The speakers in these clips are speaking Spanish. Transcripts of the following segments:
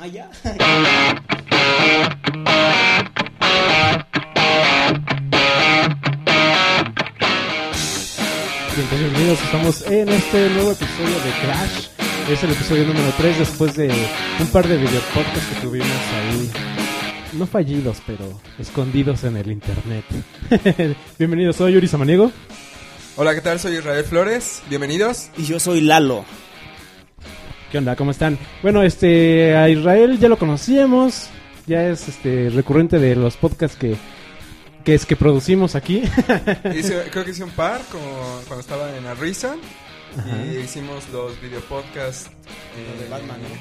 Ah, ya. Bien, bienvenidos, estamos en este nuevo episodio de Crash. Es el episodio número 3 después de un par de videopodcasts que tuvimos ahí. No fallidos, pero escondidos en el internet. Bienvenidos, soy Yuri Samaniego. Hola, ¿qué tal? Soy Israel Flores. Bienvenidos. Y yo soy Lalo. ¿Qué onda? ¿Cómo están? Bueno, este, a Israel ya lo conocíamos. Ya es este recurrente de los podcasts que, que es que producimos aquí. Hice- creo que hice un par como cuando estaba en Arisa. Ajá. Y hicimos los videopodcasts eh, Lo de Batman, ¿no? De,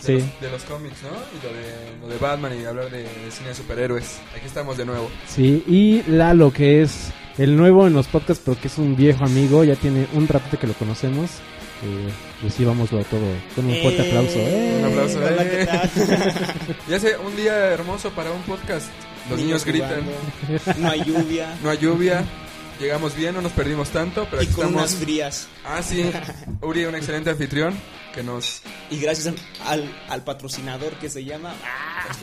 Sí. los, de los cómics, ¿no? Y lo de, lo de Batman y hablar de, de cine de superhéroes. Aquí estamos de nuevo. Sí, y Lalo, que es el nuevo en los podcasts, pero que es un viejo amigo, ya tiene un ratito que lo conocemos. Eh, recibámoslo todo con un fuerte Eh, aplauso. ¡Eh! Un aplauso, hola, eh. ¿qué tal? Y hace un día hermoso para un podcast. Los niños, gritan. No hay lluvia. No hay lluvia. Llegamos bien, no nos perdimos tanto, pero y aquí con estamos. unas frías. Ah, sí. Uri, un excelente anfitrión que nos... Y gracias al, al patrocinador que se llama. ¡Ah!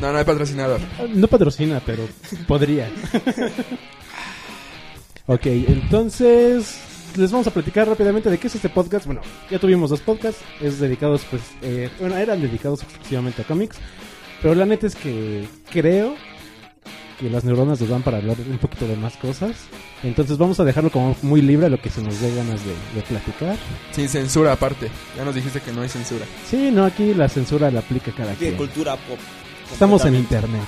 No, no hay patrocinador. No patrocina, pero podría. ok, entonces les vamos a platicar rápidamente de qué es este podcast. Bueno, ya tuvimos dos podcasts, es dedicados, pues, eh, bueno, eran dedicados exclusivamente a cómics, pero la neta es que creo que las neuronas nos dan para hablar un poquito de más cosas. Entonces vamos a dejarlo como muy libre a lo que se nos dé ganas de, de platicar. Sin censura aparte. Ya nos dijiste que no hay censura. Sí, no, aquí la censura la aplica cada De quien. cultura pop. Estamos en internet.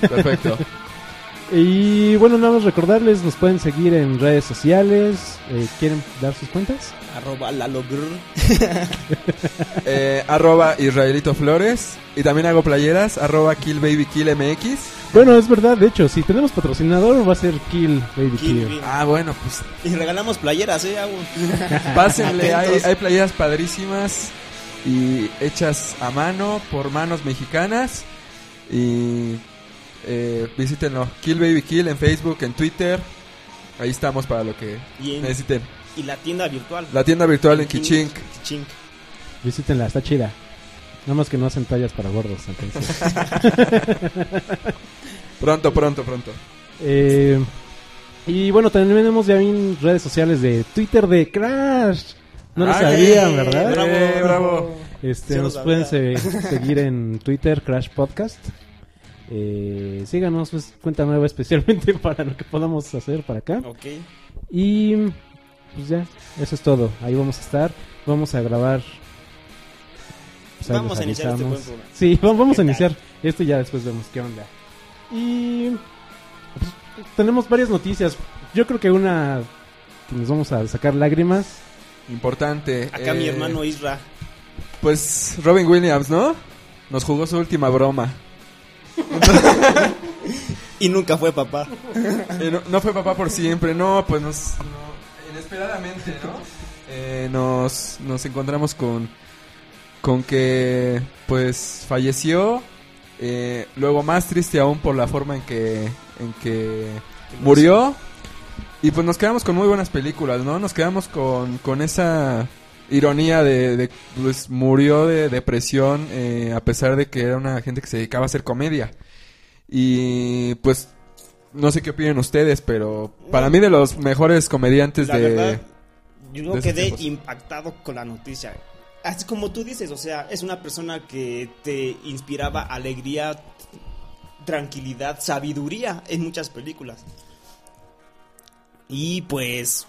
Perfecto. Y bueno, nada más recordarles, nos pueden seguir en redes sociales. Eh, ¿Quieren dar sus cuentas? Arroba Lalo Grr. Eh, arroba Israelito Flores. Y también hago playeras. Arroba KillBabyKillMX. Bueno, es verdad, de hecho, si tenemos patrocinador va a ser Kill Baby Kill. Ah, bueno, pues Y regalamos playeras, ¿eh? Pásenle. hay playeras padrísimas. Y hechas a mano por manos mexicanas. Y eh, visítenlo. Kill Baby Kill en Facebook, en Twitter. Ahí estamos para lo que Y, en- necesiten. y la tienda virtual. La tienda virtual en Kichink. Kichink. Visítenla, está chida. Nada más que no hacen tallas para gordos, entonces. Pronto, pronto, pronto. Eh, y bueno, también tenemos ya en redes sociales de Twitter de Crash. No lo Ay, sabían, ¿verdad? Bravo. Eh, bravo. Este, Sí nos pueden se- seguir en Twitter, Crash Podcast. Eh, síganos, es cuenta nueva especialmente para lo que podamos hacer para acá. Ok. Y pues ya, eso es todo. Ahí vamos a estar. Vamos a grabar. Pues, Vamos a iniciar este buen programa. Sí, va- vamos a iniciar. Esto ya después vemos qué onda. Y pues, tenemos varias noticias. Yo creo que una que nos vamos a sacar lágrimas. Importante. Acá mi eh, hermano Isra. Pues Robin Williams, ¿no? Nos jugó su última broma. Y nunca fue papá. Eh, no, fue papá por siempre, no, pues nos... no, inesperadamente, ¿no? Eh, nos, nos encontramos con, con que, pues, falleció. eh, luego más triste aún por la forma en que, en que murió. Y pues nos quedamos con muy buenas películas, ¿no? Nos quedamos con, con esa ironía de, de, pues murió de depresión eh, a pesar de que era una gente que se dedicaba a hacer comedia. Y pues no sé qué opinan ustedes, pero para mí de los mejores comediantes La de... verdad, yo quedé tiempos. impactado con la noticia. Así como tú dices, o sea, es una persona que te inspiraba alegría, tranquilidad, sabiduría en muchas películas. Y pues,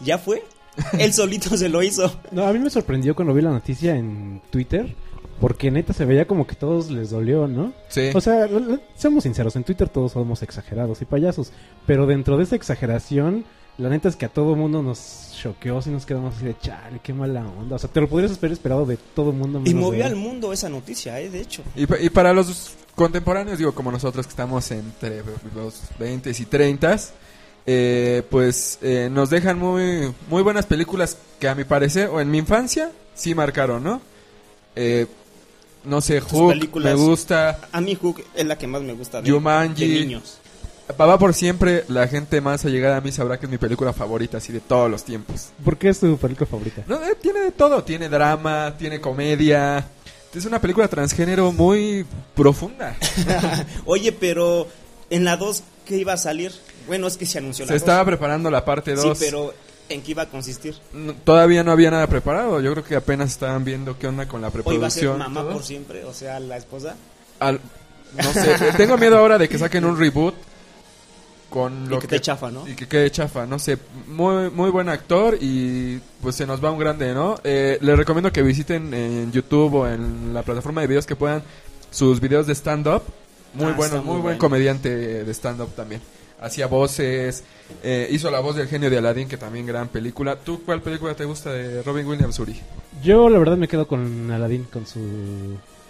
ya fue. Él solito se lo hizo. No, a mí me sorprendió cuando vi la noticia en Twitter. Porque neta se veía como que todos les dolió, ¿no? Sí. O sea, seamos sinceros, en Twitter todos somos exagerados y payasos. Pero dentro de esa exageración, la neta es que a todo mundo nos choqueó si nos quedamos así de chale, qué mala onda. O sea, te lo podrías haber esperado de todo mundo. Y movió de al mundo esa noticia, ¿eh? De hecho. Y, y para los contemporáneos, digo, como nosotros que estamos entre los 20 y 30, eh, pues eh, nos dejan muy, muy buenas películas que a mi parecer, o en mi infancia, sí marcaron, ¿no? Eh, no sé, Hook, películas- me gusta. A mí Hook es la que más me gusta de, Jumanji. de niños. Papá por siempre, la gente más allegada a mí sabrá que es mi película favorita, así de todos los tiempos. ¿Por qué es tu película favorita? No, eh, tiene de todo, tiene drama, tiene comedia, es una película transgénero muy profunda. Oye, pero en la 2, ¿qué iba a salir? Bueno, es que se anunció la Se 2. estaba preparando la parte 2. Sí, pero ¿en qué iba a consistir? No- Todavía no había nada preparado. Yo creo que apenas estaban viendo qué onda con la ¿O iba a ser preproducción. mamá todo. por siempre? O sea, la esposa. Al- no sé, tengo miedo ahora de que saquen un reboot con Y lo que te chafa, ¿no? Y que quede chafa, no sé. Muy, muy buen actor y pues se nos va un grande, ¿no? Eh, les recomiendo que visiten en YouTube o en la plataforma de videos que puedan sus videos de stand-up. Muy Ah, bueno, muy, muy buen bueno. comediante de stand-up también. Hacía voces, eh, hizo la voz del genio de Aladdin, que también gran película. ¿Tú cuál película te gusta de Robin Williams, Uri? Yo la verdad me quedo con Aladdin, con su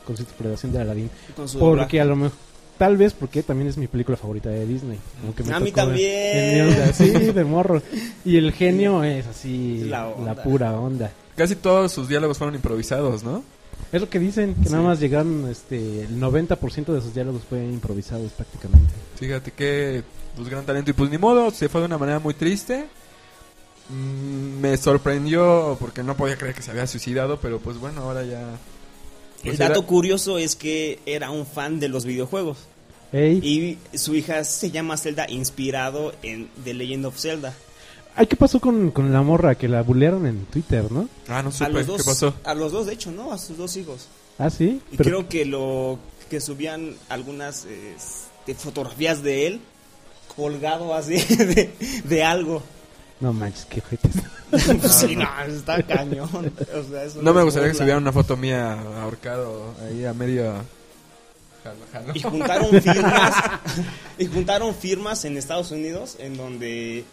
con su interpretación de Aladdin. Con su Porque a lo mejor, tal vez porque también es mi película favorita de Disney. Aunque me A mí también. sí, de morro. Y el genio es así, La la, pura onda. Casi todos sus diálogos fueron improvisados, ¿no? Es lo que dicen, que Sí. nada más llegaron, este, el 90% de sus diálogos fue improvisados prácticamente. Fíjate que pues gran talento y pues ni modo, se fue de una manera muy triste. Mm, me sorprendió porque no podía creer que se había suicidado, pero pues bueno, ahora ya El Pues dato era- curioso es que era un fan de los videojuegos. Ey, Y su hija se llama Zelda, inspirado en The Legend of Zelda. ay, ¿qué pasó con, con la morra que la bulearon en Twitter, no? Ah, no A supe, los, dos, ¿qué pasó? a los dos, de hecho, ¿no? A sus dos hijos. Ah, sí. Y Pero- creo que lo que subían algunas este, fotografías de él colgado así de, de algo. No manches, qué ojetes. Pues sí, no, está cañón. O sea, eso No me gustaría que subieran una foto mía ahorcado ahí a medio... Jalo, jalo. Y juntaron firmas y juntaron firmas en Estados Unidos en donde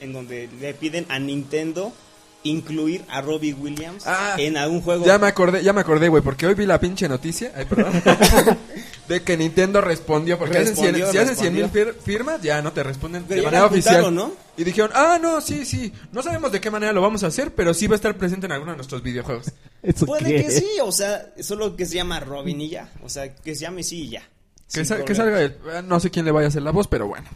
en donde le piden a Nintendo incluir a Robbie Williams Ah, en algún juego. Ya me acordé, ya me acordé, güey, porque hoy vi la pinche noticia, ay, perdón, de que Nintendo respondió, porque hacen cien- Respondió, si hacen 100 mil respondió. firmas, ya no te responden Pero de manera oficial. ¿no? Y dijeron, ah, no, sí, sí, no sabemos de qué manera lo vamos a hacer, pero sí va a estar presente en alguno de nuestros videojuegos. ¿Eso Puede qué? que sí, o sea, solo que se llama Robin y ya. O sea, que se llame sí y ya. Que, salga él. Eh, No sé quién le vaya a hacer la voz, pero bueno.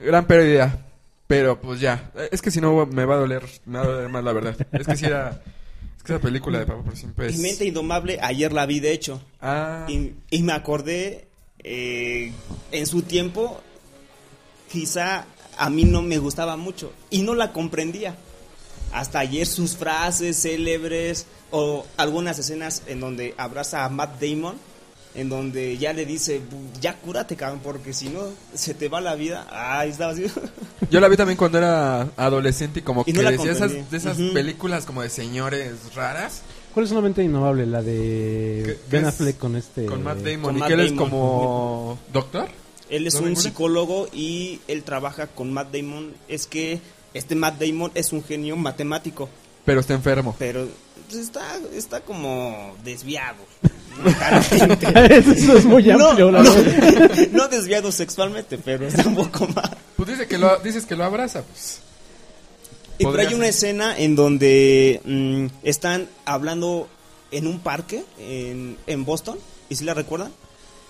Gran pérdida. Pero pues ya. Es que si no me va a doler, me va a doler más la verdad. Es que si era... Es que esa película de Papá por siempre es... Mente Indomable, ayer la vi de hecho. Ah, Y, y me acordé, eh, en su tiempo, quizá a mí no me gustaba mucho y no la comprendía. Hasta ayer sus frases célebres o algunas escenas en donde abraza a Matt Damon, en donde ya le dice, "Bu- ya cúrate, cabrón, porque si no se te va la vida. Ay, estaba así. Yo la vi también cuando era adolescente y como Y que no decía esas, de esas películas como de señores raras ¿Cuál es una mente innovable? La de ¿Qué- qué Ben? Affleck con este... con Matt Damon con y Matt que él es como doctor. Él es ¿No un psicólogo y él trabaja con Matt Damon. Es que este Matt Damon es un genio matemático. Pero está enfermo. pero pues, está está como desviado. Eso es muy no, amplio, la no, desviado sexualmente pero está un poco más Pues dice que lo, dices que lo abraza, pues. y Podría ahí una escena en donde mm, están hablando en un parque en, en Boston y si la recuerdan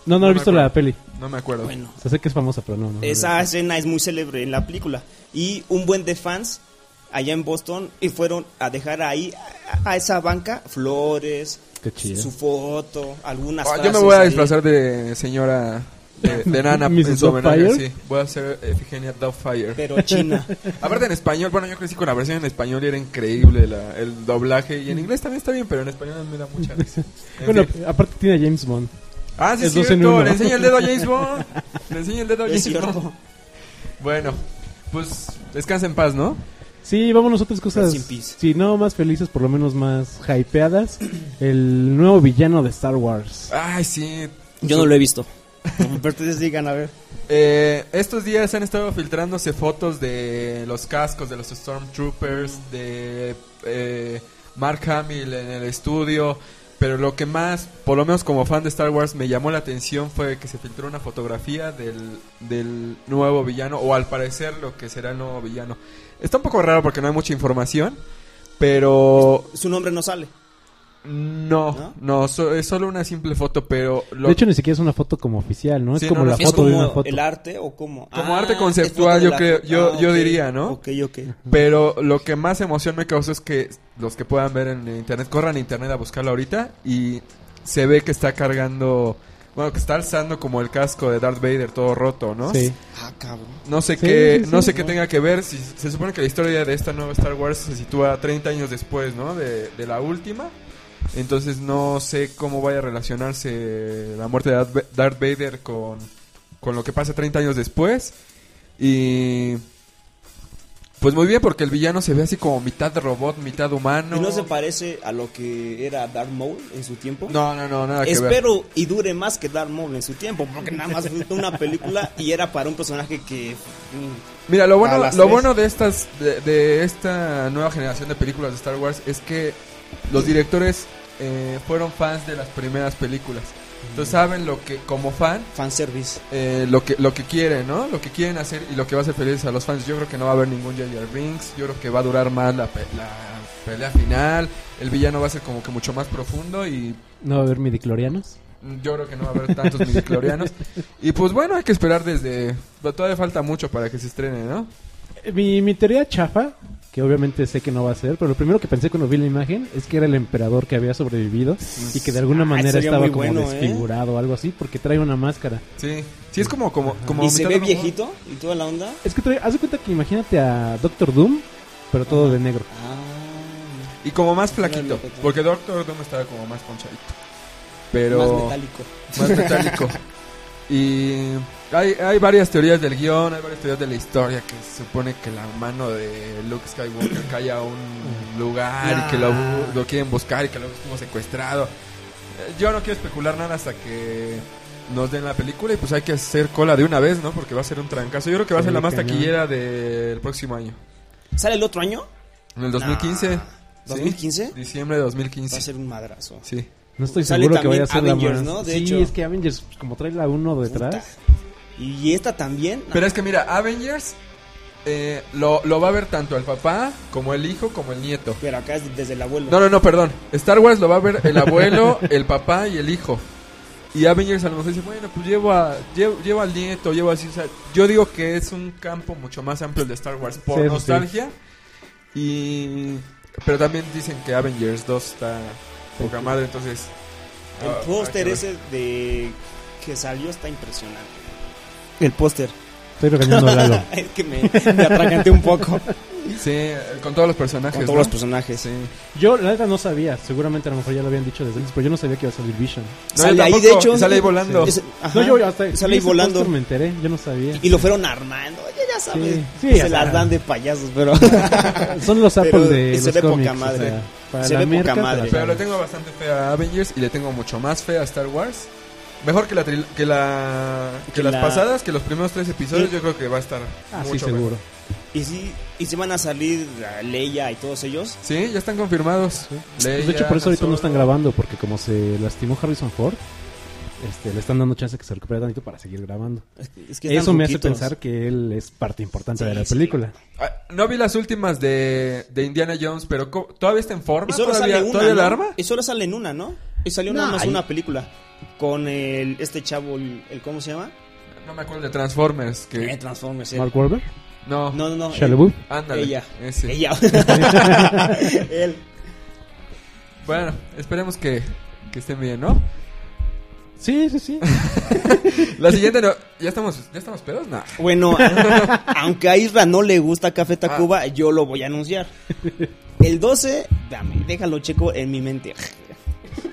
No, no, No he visto acuerdo. la peli. No me acuerdo. bueno O sea, sé que es famosa, pero no. no esa escena es muy célebre en la película y un buen de fans allá en Boston y fueron a dejar ahí a, a esa banca flores Qué chido. su foto algunas Ah, yo me voy a ahí. disfrazar de señora de, de nana en su homenaje, sí. Voy a ser Efigenia Doubtfire. pero china Aparte en español, bueno, yo crecí con la versión en español y era increíble la- el doblaje. Y en inglés también está bien, pero en español me da mucha risa. En Bueno, fin. aparte tiene a James Bond. ah, sí, es cierto, le enseña el dedo a James Bond. Le enseña el dedo a es James Bond. Bueno, pues descansa en paz, ¿no? Sí, vamos a otras cosas. Si no, más felices, por lo menos más hypeadas. El nuevo villano de Star Wars. Ay, sí. Yo no lo he visto. Pero ustedes digan, a ver. Eh, estos días han estado filtrándose fotos de los cascos de los Stormtroopers, de eh, Mark Hamill en el estudio. Pero lo que más, por lo menos como fan de Star Wars, me llamó la atención fue que se filtró una fotografía del, del nuevo villano, o al parecer lo que será el nuevo villano. Está un poco raro porque no hay mucha información, pero Su nombre no sale. No, ¿No? no, so- es solo una simple foto, pero lo- De hecho, ni siquiera es una foto como oficial, ¿no? Es como no, la es ¿Es foto de una foto. el arte o cómo? Como Ah, arte conceptual, yo la creo- yo- Ah, yo diría, ¿no? Ok, ok. Pero lo que más emoción me causó es que los que puedan ver en internet, corran a internet a buscarlo ahorita y se ve que está cargando, bueno, que está alzando como el casco de Darth Vader todo roto, ¿no? Sí. Ah, cabrón. No sé Sí, qué, sí, no sí. sé qué tenga que ver. Si, se supone que la historia de esta nueva Star Wars se sitúa 30 años después, ¿no? De, de la última. Entonces no sé cómo vaya a relacionarse la muerte de Darth Va- Darth Vader con, con lo que pasa 30 años después. Y pues muy bien porque el villano se ve así como mitad robot, mitad humano. ¿Y no se parece a lo que era Darth Maul en su tiempo? No, no, no, nada que ver. Espero y dure más que Darth Maul en su tiempo, porque nada más fue una película y era para un personaje que... Mira, lo bueno, lo tres. bueno de estas, de, de esta nueva generación de películas de Star Wars es que los directores eh, fueron fans de las primeras películas. Entonces saben lo que, como fan, fanservice. eh, lo que lo que quieren, ¿no? Lo que quieren hacer y lo que va a hacer felices a los fans. Yo creo que no va a haber ningún Jar Binks. Yo creo que va a durar más la, pe- la pelea final. El villano va a ser como que mucho más profundo y No va a haber midiclorianos. yo creo que no va a haber tantos midichlorianos. Y pues bueno, hay que esperar desde... Todavía falta mucho para que se estrene, ¿no? Mi, mi teoría chafa, que obviamente sé que no va a ser, pero lo primero que pensé cuando vi la imagen es que era el emperador que había sobrevivido y que de alguna Ah, manera estaba como bueno, ¿eh? desfigurado o algo así, porque trae una máscara. Sí, sí es como como como y se ve viejito y toda la onda. Es que trae, haz de cuenta que imagínate a Doctor Doom, pero todo de negro. Ah, y como más flaquito, Órale, porque Doctor Doom estaba como más ponchadito. más Pero metálico. más metálico. y hay, hay varias teorías del guion, hay varias teorías de la historia que se supone que la mano de Luke Skywalker cae a un lugar y que lo, lo quieren buscar y que luego estuvo secuestrado. Eh, Yo no quiero especular nada hasta que nos den la película y pues hay que hacer cola de una vez, ¿no? Porque va a ser un trancazo. Yo creo que va a ser Sí, la más taquillera del próximo año. ¿Sale el otro año? En el 2015. Nah. ¿sí? ¿2015? Diciembre de Va a 2015. ser un madrazo. Sí. No estoy Sale seguro que vaya a ser la Avengers, más. ¿no? De sí, hecho. es que Avengers, como trae la 1 detrás. Puta. Y esta también. Pero es que mira, Avengers eh, lo, lo va a ver tanto el papá como el hijo como el nieto. Pero acá es desde el abuelo. No, no, no, perdón. Star Wars lo va a ver el abuelo, el papá y el hijo. Y Avengers a lo mejor dice, bueno, pues llevo, a, llevo, llevo al nieto, llevo así. O sea, yo digo que es un campo mucho más amplio el de Star Wars por Sí, nostalgia. Y... Pero también dicen que Avengers 2 está poca madre, entonces... El ah, póster ese de que salió está impresionante. El póster. Estoy regañando a Lalo. es que me, me atraganté un poco Sí, con todos los personajes. con todos ¿no? los personajes. Sí. Yo, la neta, no sabía. Seguramente a lo mejor ya lo habían dicho desde antes, pero yo no sabía que iba a salir Vision. No, Sale ahí, de hecho. Sale ahí volando. Es- ajá. No, yo hasta sale ahí volando. me enteré, yo no sabía. Y lo fueron armando. Oye, ya sabes. Sí, sí, se o sea. las dan de payasos, pero. Son los Apple Pero de se los ve poca cómics. madre. O sea, para Se la ve poca madre. Pero le tengo bastante fe a Avengers y le tengo mucho más fe a Star Wars. Mejor que la tril- que la que, Que las la- pasadas, que los primeros tres episodios, Sí. yo creo que va a estar Ah, sí, mucho seguro. mejor. y sí, y sí van a salir a Leia y todos ellos. Sí, ya están confirmados. Pues, Leia, de hecho, por eso ahorita no están grabando, porque como se lastimó Harrison Ford, este, le están dando chance que se recupere tantito para seguir grabando. Es que- es que están Eso me hace pensar que él es parte importante Sí, de la sí. película. Ah, no vi las últimas de, de Indiana Jones, pero todavía está en forma. Y solo ¿Todavía, sale una. ¿todavía la ¿no? arma? Y solo sale en una, ¿no? Y salió nada No, más ahí- una película. Con el, este chavo, el, el- ¿cómo se llama? No me acuerdo de Transformers. Eh, Que... Transformers. él. Mark Wahlberg, No, No, no, no. Ándale. Ella. ese. Ella. él. Bueno, esperemos que, que estén bien, ¿no? Sí, sí, sí. La siguiente no. ¿Ya estamos, ya estamos pedos? No. Bueno, aunque a Isra no le gusta Café Ah. Tacuba, yo lo voy a anunciar. El 12, dame, déjalo checo en mi mente.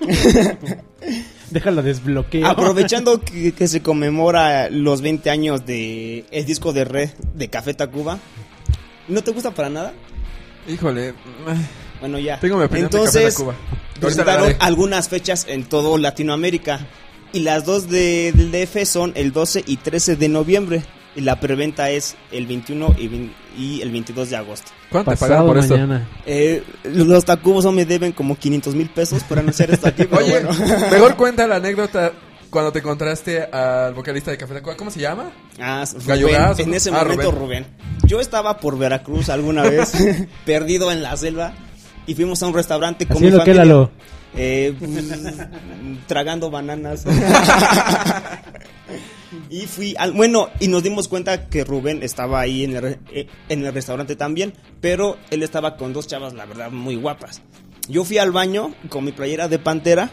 Déjala desbloqueo. Aprovechando que, que se conmemora los 20 años de el disco de red de Café Tacuba. ¿No te gusta para nada? Híjole. Bueno, ya. Tengo mi opinión de Entonces, Café Tacuba. Presentaron algunas fechas en todo Latinoamérica. Y las dos de- del DF son el 12 y 13 de noviembre. Y la preventa es el 21 y, vein- y el 22 de agosto. ¿Cuánto te pagaron por esto? mañana. Eh, los tacubos no me deben como 500 mil pesos por anunciar esto aquí, pero Oye, bueno. mejor cuenta la anécdota cuando te encontraste al vocalista de Café Tacuba. ¿Cómo se llama? Ah, Rubén, en ese. Ah, momento Rubén. Yo estaba por Veracruz alguna vez, perdido en la selva, y fuimos a un restaurante con mi Haciendo que familia. Lalo. Eh, pues, tragando bananas. y fui al, bueno, y nos dimos cuenta que Rubén estaba ahí en el, eh, en el restaurante también, pero él estaba con dos chavas, la verdad, muy guapas. Yo fui al baño con mi playera de pantera.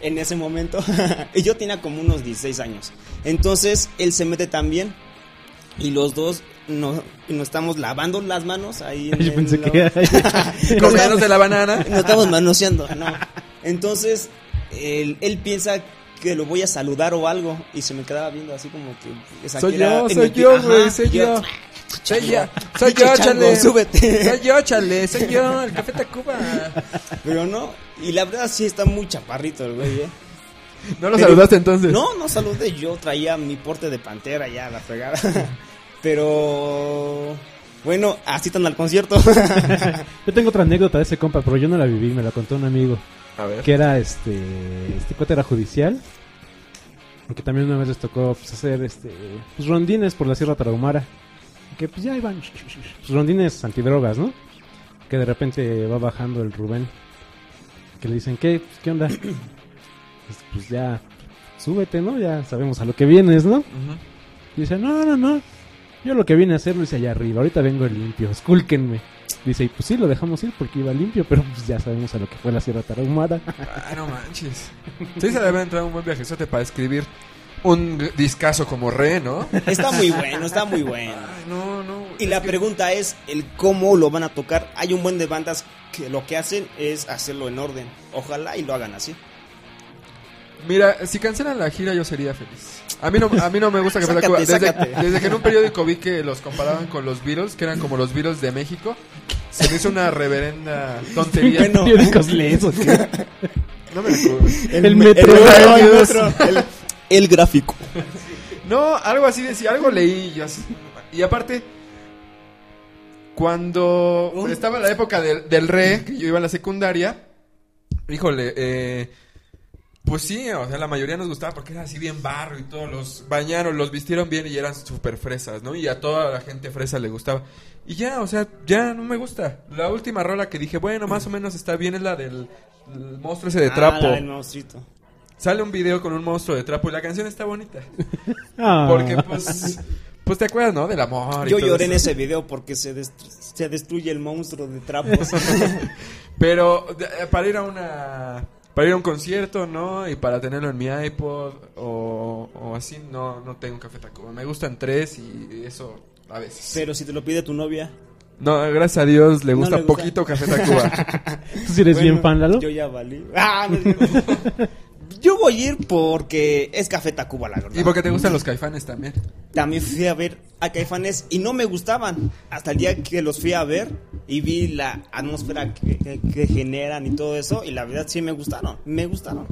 en ese momento. y yo tenía como unos 16 años. Entonces él se mete también. Y los dos nos, nos estamos lavando las manos ahí. En Yo pensé que Comiéndose la banana. Nos estamos manoseando, no. Entonces él, él piensa que lo voy a saludar o algo. Y se me quedaba viendo así como que. esa Soy yo, soy yo, güey, soy yo. Soy yo, soy yo, chale. súbete. Soy yo, chale, soy yo, el Café Tacuba. Pero no. Y la verdad sí está muy chaparrito el güey, ¿eh? ¿No lo Pero- saludaste entonces? No, no saludé. Yo traía mi porte de pantera ya, la fregada. Pero. Bueno, así tan al concierto. Yo tengo otra anécdota de ese compa, pero yo no la viví, me la contó un amigo. A ver. Que era este. Este cuate era judicial. Que también una vez les tocó pues, hacer este. Pues, rondines por la Sierra Tarahumara. Que pues ya iban. Pues, rondines antidrogas, ¿no? Que de repente va bajando el Rubén. Que le dicen, ¿qué? Pues, ¿Qué onda? Pues, pues ya. Súbete, ¿no? Ya sabemos a lo que vienes, ¿no? Ujú. Y dice, no, no, no. Yo lo que vine a hacer lo hice allá arriba. Ahorita vengo limpio. Escúlquenme. Dice, y pues sí, lo dejamos ir porque iba limpio, pero pues ya sabemos a lo que fue la Sierra Tarahumara. Ah, no manches. Sí se debe entrar un buen viajezote para escribir un discazo como re, ¿no? está muy bueno, está muy bueno. Ay, no, no. Y la que- pregunta es el cómo lo van a tocar. Hay un buen de bandas que lo que hacen es hacerlo en orden. Ojalá y lo hagan así. Mira, si cancelan la gira yo sería feliz. A mí no, a mí no me gusta Café Sácate, Tacuba. Desde, desde que en un periódico vi que los comparaban con los Beatles, que eran como los Beatles de México, se me hizo una reverenda tontería. Bueno. Periódicos lees, ¿o qué? No me acuerdo. El metro. el, el metro, el- el gráfico. No, algo así decía, algo leí yo así. Y aparte, cuando estaba la época del, del re, que yo iba a la secundaria, híjole, eh, pues sí, o sea, la mayoría nos gustaba porque era así bien barro y todos los bañaron, los vistieron bien y eran súper fresas, ¿no? Y a toda la gente fresa le gustaba. Y ya, o sea, ya no me gusta. La última rola que dije, bueno, más o menos está bien es la del el monstruo ese de trapo. Ah, la del monstruito. Sale un video con un monstruo de trapo y la canción está bonita. Ah. Porque pues pues te acuerdas, ¿no? Del amor y Yo todo lloré en ese video porque se, destru- se destruye el monstruo de trapos. Pero eh, para ir a una para ir a un concierto, ¿no? Y para tenerlo en mi iPod o, o así, no no tengo un Café Tacuba. Me gustan tres y eso a veces. Pero si te lo pide tu novia. No, gracias a Dios le No gusta le gusta. poquito Café Tacuba. ¿Tú sí eres Bueno, bien fan, Lalo? Yo ya valí. Ah, no. Yo voy a ir porque es Café Tacuba, la verdad. y porque te gustan los Caifanes también. También fui a ver a Caifanes y no me gustaban. Hasta el día que los fui a ver y vi la atmósfera que, que- que generan y todo eso. Y la verdad sí me gustaron. Me gustaron.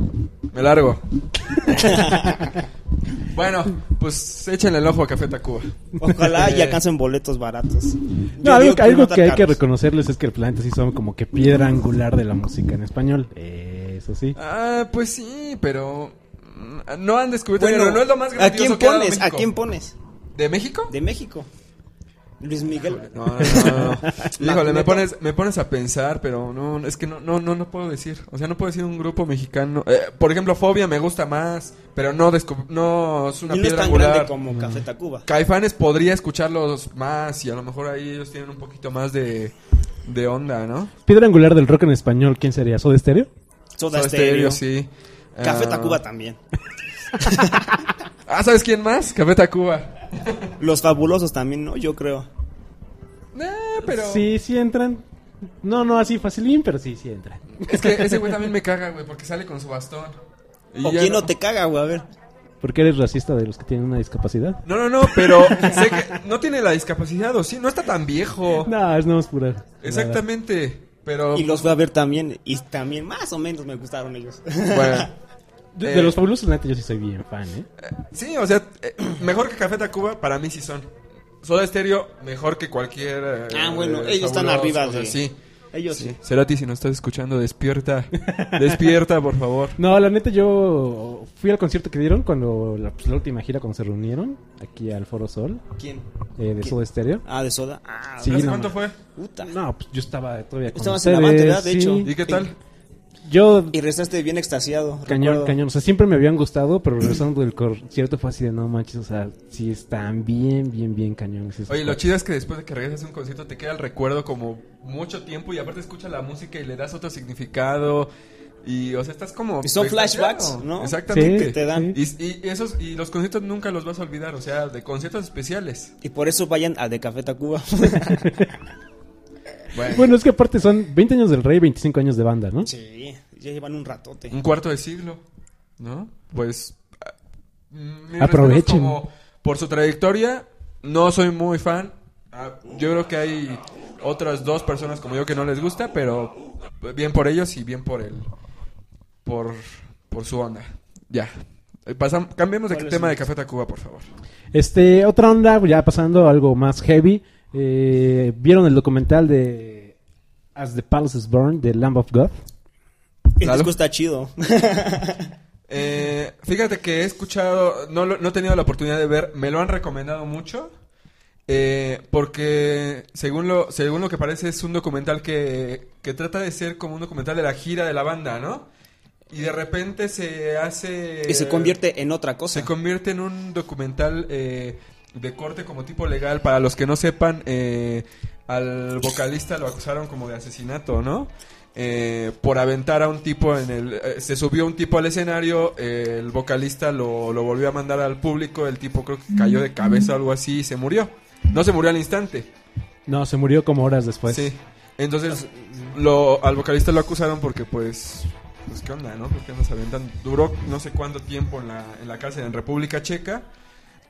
Me largo. bueno, pues échenle el ojo a Café Tacuba. Ojalá y alcancen boletos baratos. No, algo, que- hay que reconocerles es que el planeta sí son como que piedra angular de la música en español. Eso sí. Ah, pues sí, pero mm, no han descubierto Bueno, no es lo más ¿a quién que ha dado pones? ¿A quién pones? ¿De México? De México. Luis Miguel. No, no, no, no. Híjole, me pones, me pones a pensar, pero no, es que no, no, no, no puedo decir. O sea, no puedo decir un grupo mexicano. Eh, por ejemplo, Fobia me gusta más, pero no, no es una y no es piedra tan grande angular. como Café Tacuba. Caifanes podría escucharlos más y a lo mejor ahí ellos tienen un poquito más de, de onda, ¿no? Piedra angular del rock en español, ¿quién sería? ¿Soda Stereo? Soda, Soda Stereo. sí. Café Ah, Tacuba también. Ah, ¿sabes quién más? Café Tacuba. Los fabulosos también, ¿no? Yo creo. Eh, pero... Sí, sí entran. No, no así facilín, pero sí, sí entran. Es que ese güey también me caga, güey, porque sale con su bastón. Y ¿O quién no te caga, güey? A ver. ¿Por qué eres racista de los que tienen una discapacidad? No, no, no, pero sé que no tiene la discapacidad, ¿o sí? No está tan viejo. No, es no es pura. Exactamente, pero... Y los fui a ver también. Y también más o menos me gustaron ellos. Bueno, De, Eh. de los fabulosos, la neta, yo sí soy bien fan, ¿eh? sí, o sea, eh, mejor que Café Tacuba, para mí sí son. Soda Stereo, mejor que cualquier... eh, Ah, bueno, eh, ellos están arriba o sea, de- Sí, Ellos sí. sí. Cerati, si no estás escuchando, despierta. Despierta, por favor. No, la neta, yo fui al concierto que dieron cuando la, pues, la última gira, cuando se reunieron aquí al Foro Sol, ¿Quién? eh, de ¿Quién? Soda Stereo. Ah, de soda. Ah, Sí, ¿Hace no, cuánto fue? puta. No, pues yo estaba todavía con Estabas en la banda, ¿verdad? De sí. hecho. ¿Y qué tal? Yo, Y regresaste bien extasiado. cañón, recuerdo. cañón. O sea, siempre me habían gustado, pero regresando del concierto fue así de no manches. O sea, sí están bien, bien, bien cañones. Oye, lo chido es que después de que regresas a un concierto te queda el recuerdo como mucho tiempo y aparte escuchas la música y le das otro significado. Y, o sea, estás como... Y son extasiado. flashbacks, ¿no? Exactamente. Sí, te dan. Y, y esos, y los conciertos nunca los vas a olvidar, o sea, de conciertos especiales. Y por eso vayan al de Café Tacuba. Bueno, Bueno, es que aparte son 20 años del rey, 25 años de banda, ¿no? sí, ya llevan un ratote. un cuarto de siglo, ¿no? Pues... mm, Aprovechen. como por su trayectoria, no soy muy fan. Ah, yo creo que hay otras dos personas como yo que no les gusta, pero bien por ellos y bien por el... Por, por su onda. Ya. Eh, pasam- cambiemos de ¿Cuál es tema de Café Tacuba, por favor. Este, otra onda, ya pasando a algo más heavy. Eh, ¿Vieron el documental de As the Palaces Burn de Lamb of God? El disco está chido. Eh, fíjate que he escuchado, no, lo- no he tenido la oportunidad de ver, me lo han recomendado mucho, eh, porque según lo, según lo que parece es un documental que, que trata de ser como un documental de la gira de la banda, ¿no? Y de repente se hace... y se convierte en otra cosa. Se convierte en un documental eh, de corte como tipo legal. Para los que no sepan, eh, al vocalista lo acusaron como de asesinato, ¿no? Eh, por aventar a un tipo en el... eh, se subió un tipo al escenario, eh, el vocalista lo, lo volvió a mandar al público, el tipo creo que cayó de cabeza o algo así y se murió. No se murió al instante. No, se murió como horas después. Sí. Entonces, lo, al vocalista lo acusaron porque, pues, pues, ¿qué onda, no? Porque nos aventan. Duró no sé cuánto tiempo en la, en la cárcel en República Checa.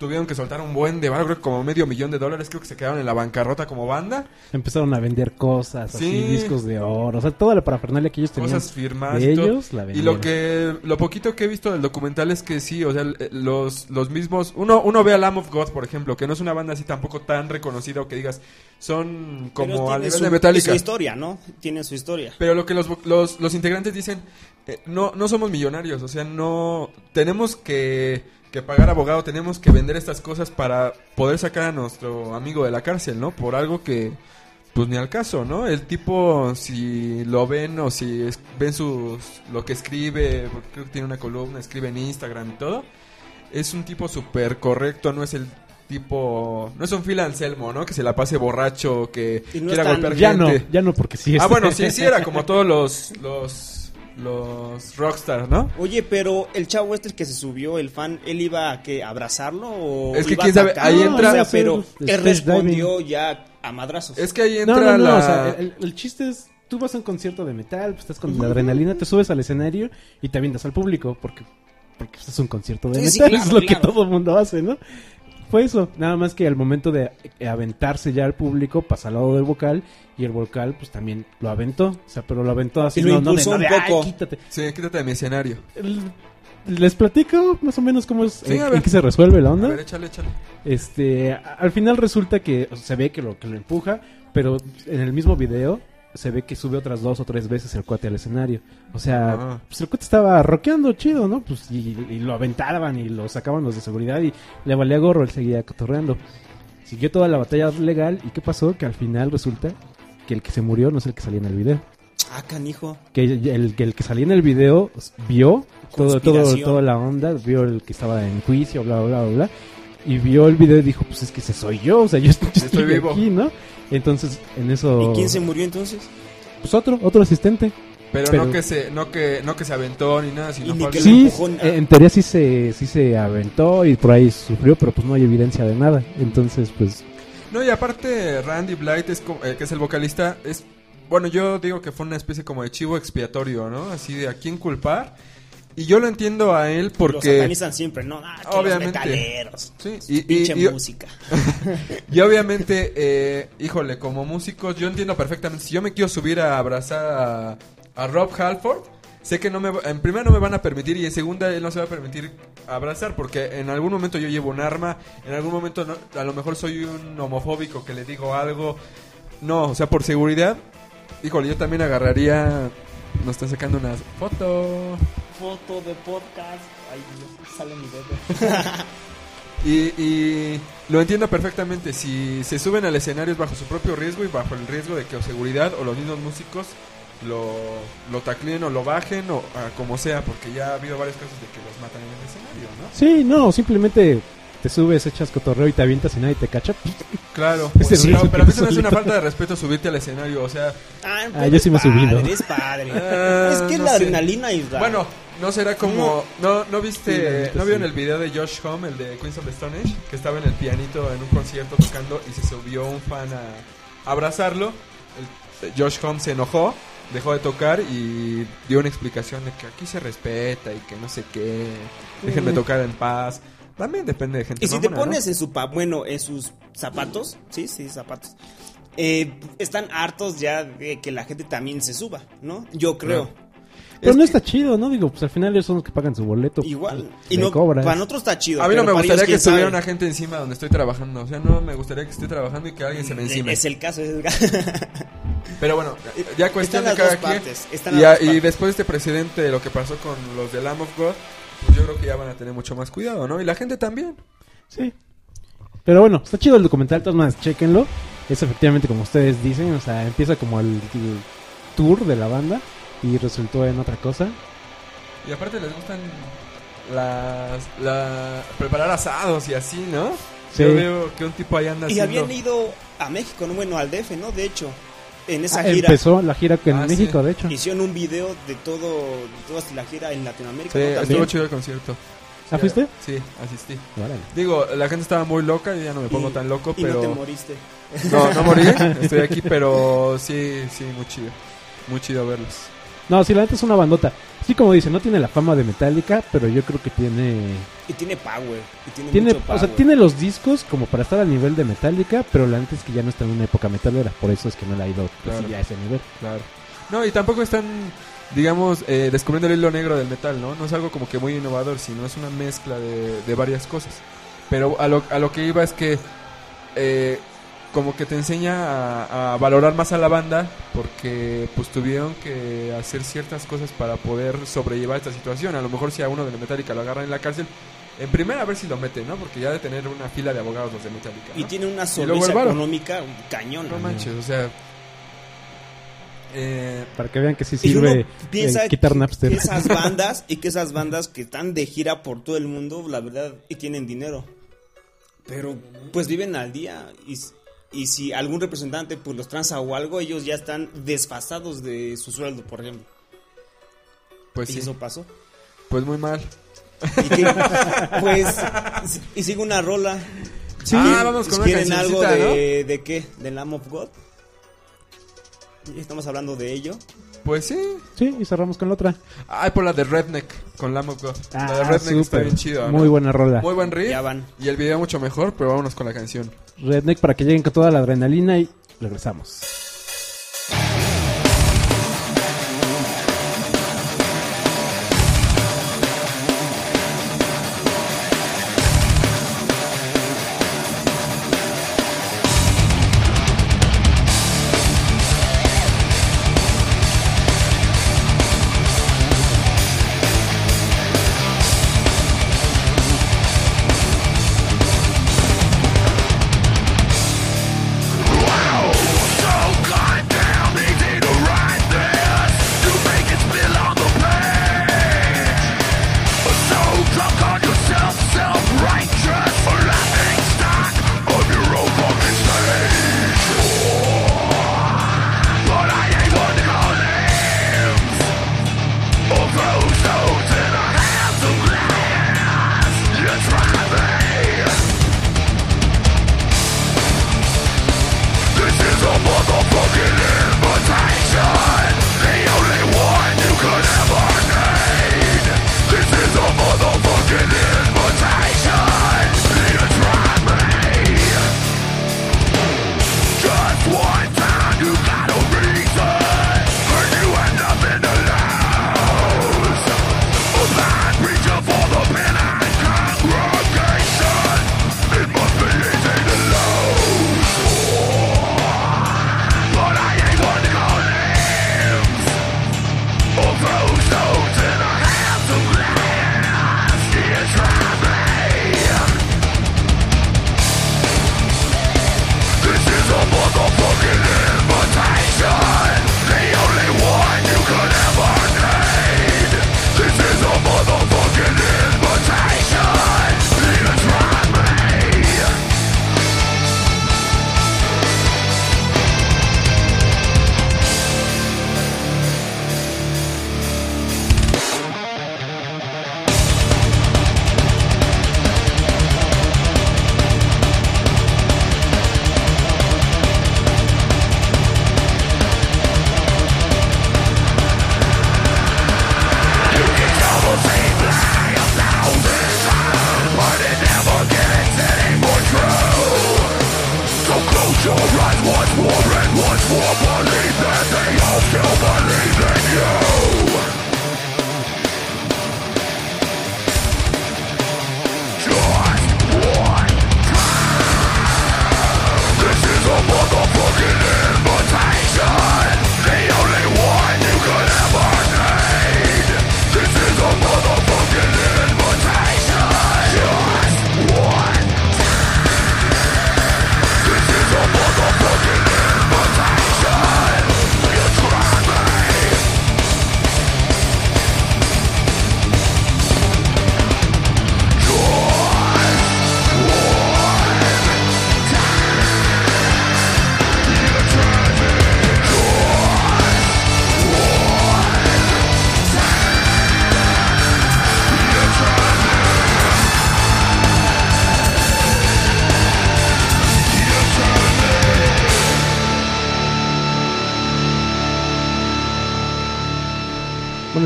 Tuvieron que soltar un buen de creo que como medio millón de dólares. Creo que se quedaron en la bancarrota como banda. Empezaron a vender cosas, así, Sí. discos de oro, o sea, toda la parafernalia que ellos tenían. Cosas firmadas. de y todo. ellos la Y vendieron. lo que lo poquito que he visto del documental es que sí, o sea, los, los mismos uno uno ve a Lamb of God, por ejemplo, que no es una banda así tampoco tan reconocida o que digas son como a tiene nivel su- de Metallica. Su historia, ¿no? Tiene su historia. Pero lo que los, los, los integrantes dicen, eh, no, no somos millonarios, o sea, no tenemos que, que pagar abogado, tenemos que vender estas cosas para poder sacar a nuestro amigo de la cárcel, ¿no? Por algo que, pues ni al caso, ¿no? El tipo, si lo ven o si es- ven sus, lo que escribe, porque creo que tiene una columna, escribe en Instagram y todo, es un tipo súper correcto, no es el tipo, no es un Phil Anselmo, ¿no? Que se la pase borracho, que no quiera es golpear Ya no, gente. ya no, porque sí. Ah, este- bueno, sí, sí, era como todos los, los, los rockstars, ¿no? Oye, pero el chavo este el que se subió, el fan, ¿él iba a que abrazarlo o Es que iba a quién sabe, atacar? ahí O entra- sea, pero él respondió ya a madrazos. Es que ahí No, entra no, no, la... o sea, el, el chiste es, tú vas a un concierto de metal, pues, estás con la adrenalina, te subes al escenario y te avientas al público, porque, porque pues, es un concierto de Sí, sí, metal, claro, es lo que todo el mundo hace, ¿no? Fue eso, nada más que al momento de eh, aventarse ya al público, pasa al lado del vocal, y el vocal pues también lo aventó, o sea, pero lo aventó así, Y lo no, no de, no un "Ay, poco". quítate. Sí, quítate de mi escenario. Les platico más o menos cómo es, Sí, en qué se resuelve la A onda. ver, échale, échale. Este, al final resulta que o sea, se ve que lo que lo empuja, pero en el mismo video se ve que sube otras dos o tres veces el cuate al escenario. O sea, Ah. pues el cuate estaba rockeando chido, ¿no? Pues y, y lo aventaban y lo sacaban los de seguridad y le valía gorro, él seguía cotorreando. Siguió toda la batalla legal y ¿qué pasó? Que al final resulta que el que se murió no es el que salía en el video. Ah, canijo. Que el, que el que salía en el video vio todo, todo, toda la onda, vio el que estaba en juicio, bla, bla, bla, bla. Y vio el video y dijo, pues es que ese soy yo, o sea, yo estoy, yo Estoy estoy vivo. aquí, ¿no? Entonces, en eso... ¿Y quién se murió entonces? Pues otro, otro asistente. Pero, Pero- no que se no que no que se aventó ni nada, sino ni que Sí, en teoría sí se, sí se aventó y por ahí sufrió, pero pues no hay evidencia de nada. Entonces, pues... No, y aparte Randy Blight es como- eh, que es el vocalista, es bueno, yo digo que fue una especie como de chivo expiatorio, ¿no? Así de a quién culpar. Y yo lo entiendo a él Los porque satanizan siempre, ¿no? Ah, que Obviamente. los metaleros. Sí, y- Pinche y- música. Y obviamente, eh, híjole, como músicos, yo entiendo perfectamente. Si yo me quiero subir a abrazar a, a Rob Halford, sé que no me, en primera no me van a permitir y en segunda él no se va a permitir abrazar porque en algún momento yo llevo un arma, en algún momento no- a lo mejor soy un homofóbico que le digo algo. No, o sea, por seguridad, híjole, yo también agarraría. Nos está sacando una foto. Foto de podcast. Ay, Dios, sale mi dedo. Y, y lo entiendo perfectamente. Si se suben al escenario es bajo su propio riesgo y bajo el riesgo de que o seguridad o los mismos músicos lo, lo tacleen o lo bajen o ah, como sea, porque ya ha habido varios casos de que los matan en el escenario, ¿no? Sí, no, simplemente te subes, echas cotorreo y te avientas y nadie te cacha. Claro. Ese Sí, no, pero a mí se me hace una falta de respeto subirte al escenario. O sea, Ah, Ah, yo sí me he subido. padre, Es padre. Ah, es que no la sé. adrenalina y la- bueno, no será como. ¿No, no viste. ¿No vieron sí. el video de Josh Homme, el de Queens of the Stone Age? Que estaba en el pianito en un concierto tocando y se subió un fan a abrazarlo. El- Josh Homme se enojó, dejó de tocar y dio una explicación de que aquí se respeta y que no sé qué. Déjenme tocar en paz. También depende de gente. Y si te pones en su pa bueno, en sus zapatos, sí, sí, zapatos. eh, están hartos ya de que la gente también se suba, ¿no? Yo creo. Claro. Pero Es no que- está chido, ¿no? Digo, pues al final ellos son los que pagan su boleto. Igual. Y no, cobras. para nosotros está chido. A mí no me gustaría que estuviera una gente encima donde estoy trabajando. O sea, no me gustaría que esté trabajando y que alguien se me encime. Es el caso. Es Pero bueno, ya cuestión Están de cada dos quien. partes, están Y, a- y después de este precedente de lo que pasó con los de Lamb of God, pues yo creo que ya van a tener mucho más cuidado, ¿no? Y la gente también. Sí. Pero bueno, está chido el documental, de todas maneras, chéquenlo. Es efectivamente como ustedes dicen, o sea, empieza como el, el tour de la banda y resultó en otra cosa. Y aparte les gustan las, la, preparar asados y así, ¿no? Sí. Yo veo que un tipo ahí anda Y haciendo... habían ido a México, no bueno, al DF, ¿no? De hecho, en esa Ah, gira empezó la gira en Ah, México, sí. de hecho. hicieron un video de todo, de toda la gira en Latinoamérica. Sí, ¿no? estuvo chido el concierto. ¿Ah, fuiste? Sí, asistí. Órale. Digo, la gente estaba muy loca, yo ya no me pongo Y- tan loco, y pero... no te moriste. No, no morí, estoy aquí, pero sí, sí, muy chido. Muy chido verlos. No, sí, la neta es una bandota. Sí, como dice, no tiene la fama de Metallica, pero yo creo que tiene... Y tiene power. Y tiene, Tiene, mucho o sea, tiene los discos como para estar al nivel de Metallica, pero la neta es que ya no está en una época metalera, por eso es que no le ha ido pues, Claro. ya a ese nivel. Claro. No, y tampoco están, digamos, eh, descubriendo el hilo negro del metal, ¿no? No es algo como que muy innovador, sino es una mezcla de, de varias cosas. Pero a lo, a lo que iba es que eh, como que te enseña a, a valorar más a la banda porque pues tuvieron que hacer ciertas cosas para poder sobrellevar esta situación. A lo mejor si a uno de Metallica lo agarran en la cárcel, en primera a ver si lo meten, ¿no? Porque ya de tener una fila de abogados los de Metallica. ¿no? Y tiene una solvencia económica cañón. No manches, o sea... Eh, Para que vean que sí sirve piensa eh, quitar Napster. que esas bandas y que esas bandas que están de gira por todo el mundo, la verdad, y tienen dinero. Pero pues viven al día y, y si algún representante pues los transa o algo, ellos ya están desfasados de su sueldo, por ejemplo. pues y sí, eso pasó. pues muy mal. Y que, pues, y sigue una rola. Sí. Ah, vamos con una ¿Quieren algo cancioncita, de, de qué? ¿De Lamb of God? Estamos hablando de ello. Pues sí. Sí, y cerramos con la otra. Ay, por la de Redneck, con Lamb of God. la de Ah, Redneck está súper. bien chido. ¿no? Muy buena rola. Muy buen riff. Ya van. Y el video mucho mejor, pero vámonos con la canción. Redneck para que lleguen con toda la adrenalina y regresamos. Life was more, and was more, Believe that they all still believe in you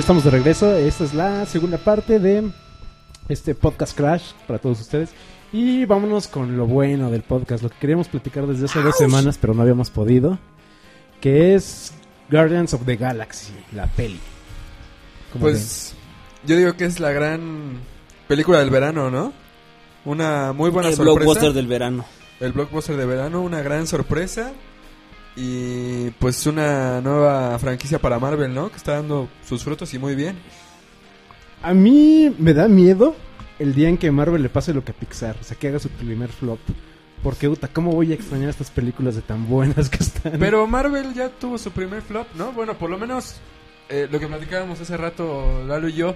estamos de regreso. Esta es la segunda parte de este podcast Crash para todos ustedes. Y vámonos con lo bueno del podcast, lo que queríamos platicar desde hace dos semanas, pero no habíamos podido. Que es Guardians of the Galaxy, la peli. ¿Cómo Pues yo digo que es la gran película del verano, ¿no? Una muy buena el sorpresa. blockbuster del verano. El blockbuster de verano, una gran sorpresa. Y pues una nueva franquicia para Marvel, ¿no? Que está dando sus frutos y muy bien. A mí me da miedo el día en que Marvel le pase lo que a Pixar, o sea, que haga su primer flop. Porque, puta, ¿cómo voy a extrañar estas películas de tan buenas que están? Pero Marvel ya tuvo su primer flop, ¿no? Bueno, por lo menos eh, lo que platicábamos hace rato Lalo y yo,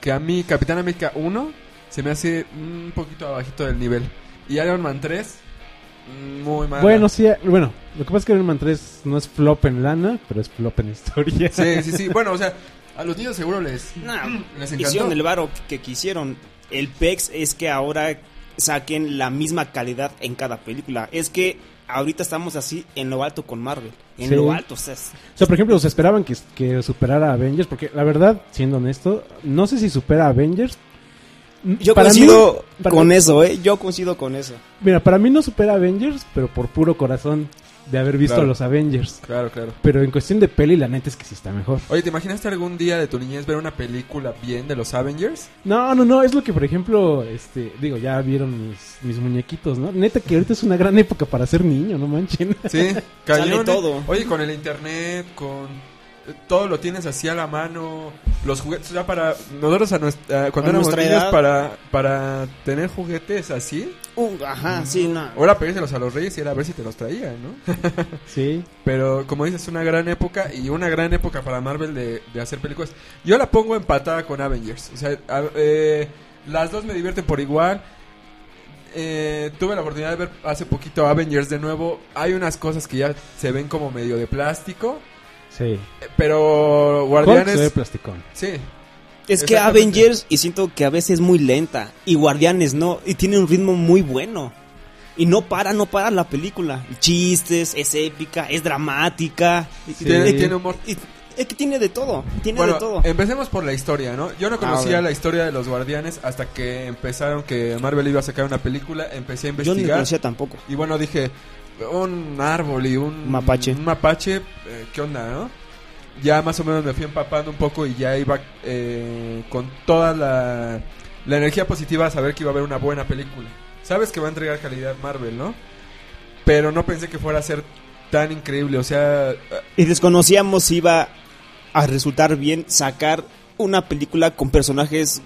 que a mí Capitán América 1 se me hace un poquito abajito del nivel. Y Iron Man 3, mm, muy mal. Bueno, sí, eh, bueno, lo que pasa es que Iron Man 3 no es flop en lana, pero es flop en historia. Sí, sí, sí. Bueno, o sea, a los niños seguro les, Nah, les encantó. hicieron el varo que quisieron. El PEX es que ahora saquen la misma calidad en cada película. Es que ahorita estamos así en lo alto con Marvel. En Sí. lo alto, o sea, es- O sea, por ejemplo, se esperaban que, que superara a Avengers, porque la verdad, siendo honesto, no sé si supera a Avengers. Yo Para coincido mí- para- con eso, ¿eh? Yo coincido con eso. Mira, para mí no supera Avengers, pero por puro corazón de haber visto Claro. a los Avengers. Claro, claro. Pero en cuestión de peli, la neta es que sí está mejor. Oye, ¿te imaginaste algún día de tu niñez ver una película bien de los Avengers? No, no, no, es lo que, por ejemplo, este, digo, ya vieron mis, mis muñequitos, ¿no? Neta que ahorita es una gran época para ser niño, no manchen. Sí, cañón, ¿eh? todo. Oye, con el internet, con todo lo tienes así a la mano, los juguetes, ya para nosotros a nuestra, cuando A éramos nuestra niños edad. para para tener juguetes así, Uh, ajá, sí, no. ahora pedírselos a los reyes y era a ver si te los traían, ¿no? Sí. Pero como dices, es una gran época y una gran época para Marvel de, de hacer películas. Yo la pongo empatada con Avengers. O sea, a- eh, las dos me divierten por igual. Eh, tuve la oportunidad de ver hace poquito Avengers de nuevo. Hay unas cosas que ya se ven como medio de plástico. Sí. Pero Hulk se ve Guardianes... plasticón. Sí. Es que. Avengers, y siento que a veces es muy lenta. Y Guardianes no. Y tiene un ritmo muy bueno. Y no para, no para la película. Chistes, es épica, es dramática. Y. Tiene, tiene humor. y- es que tiene de todo. Tiene Bueno, de todo. empecemos por la historia, ¿no? Yo no conocía la historia de los Guardianes hasta que empezaron que Marvel iba a sacar una película. Empecé a Yo ni investigar. conocía tampoco. Y bueno, dije, un árbol y un Mapache. Un mapache, eh, ¿qué onda, no? Ya más o menos me fui empapando un poco y ya iba eh, con toda la, la energía positiva a saber que iba a haber una buena película. Sabes que va a entregar calidad Marvel, ¿no? Pero no pensé que fuera a ser tan increíble, o sea... eh, Y desconocíamos si iba a resultar bien sacar una película con personajes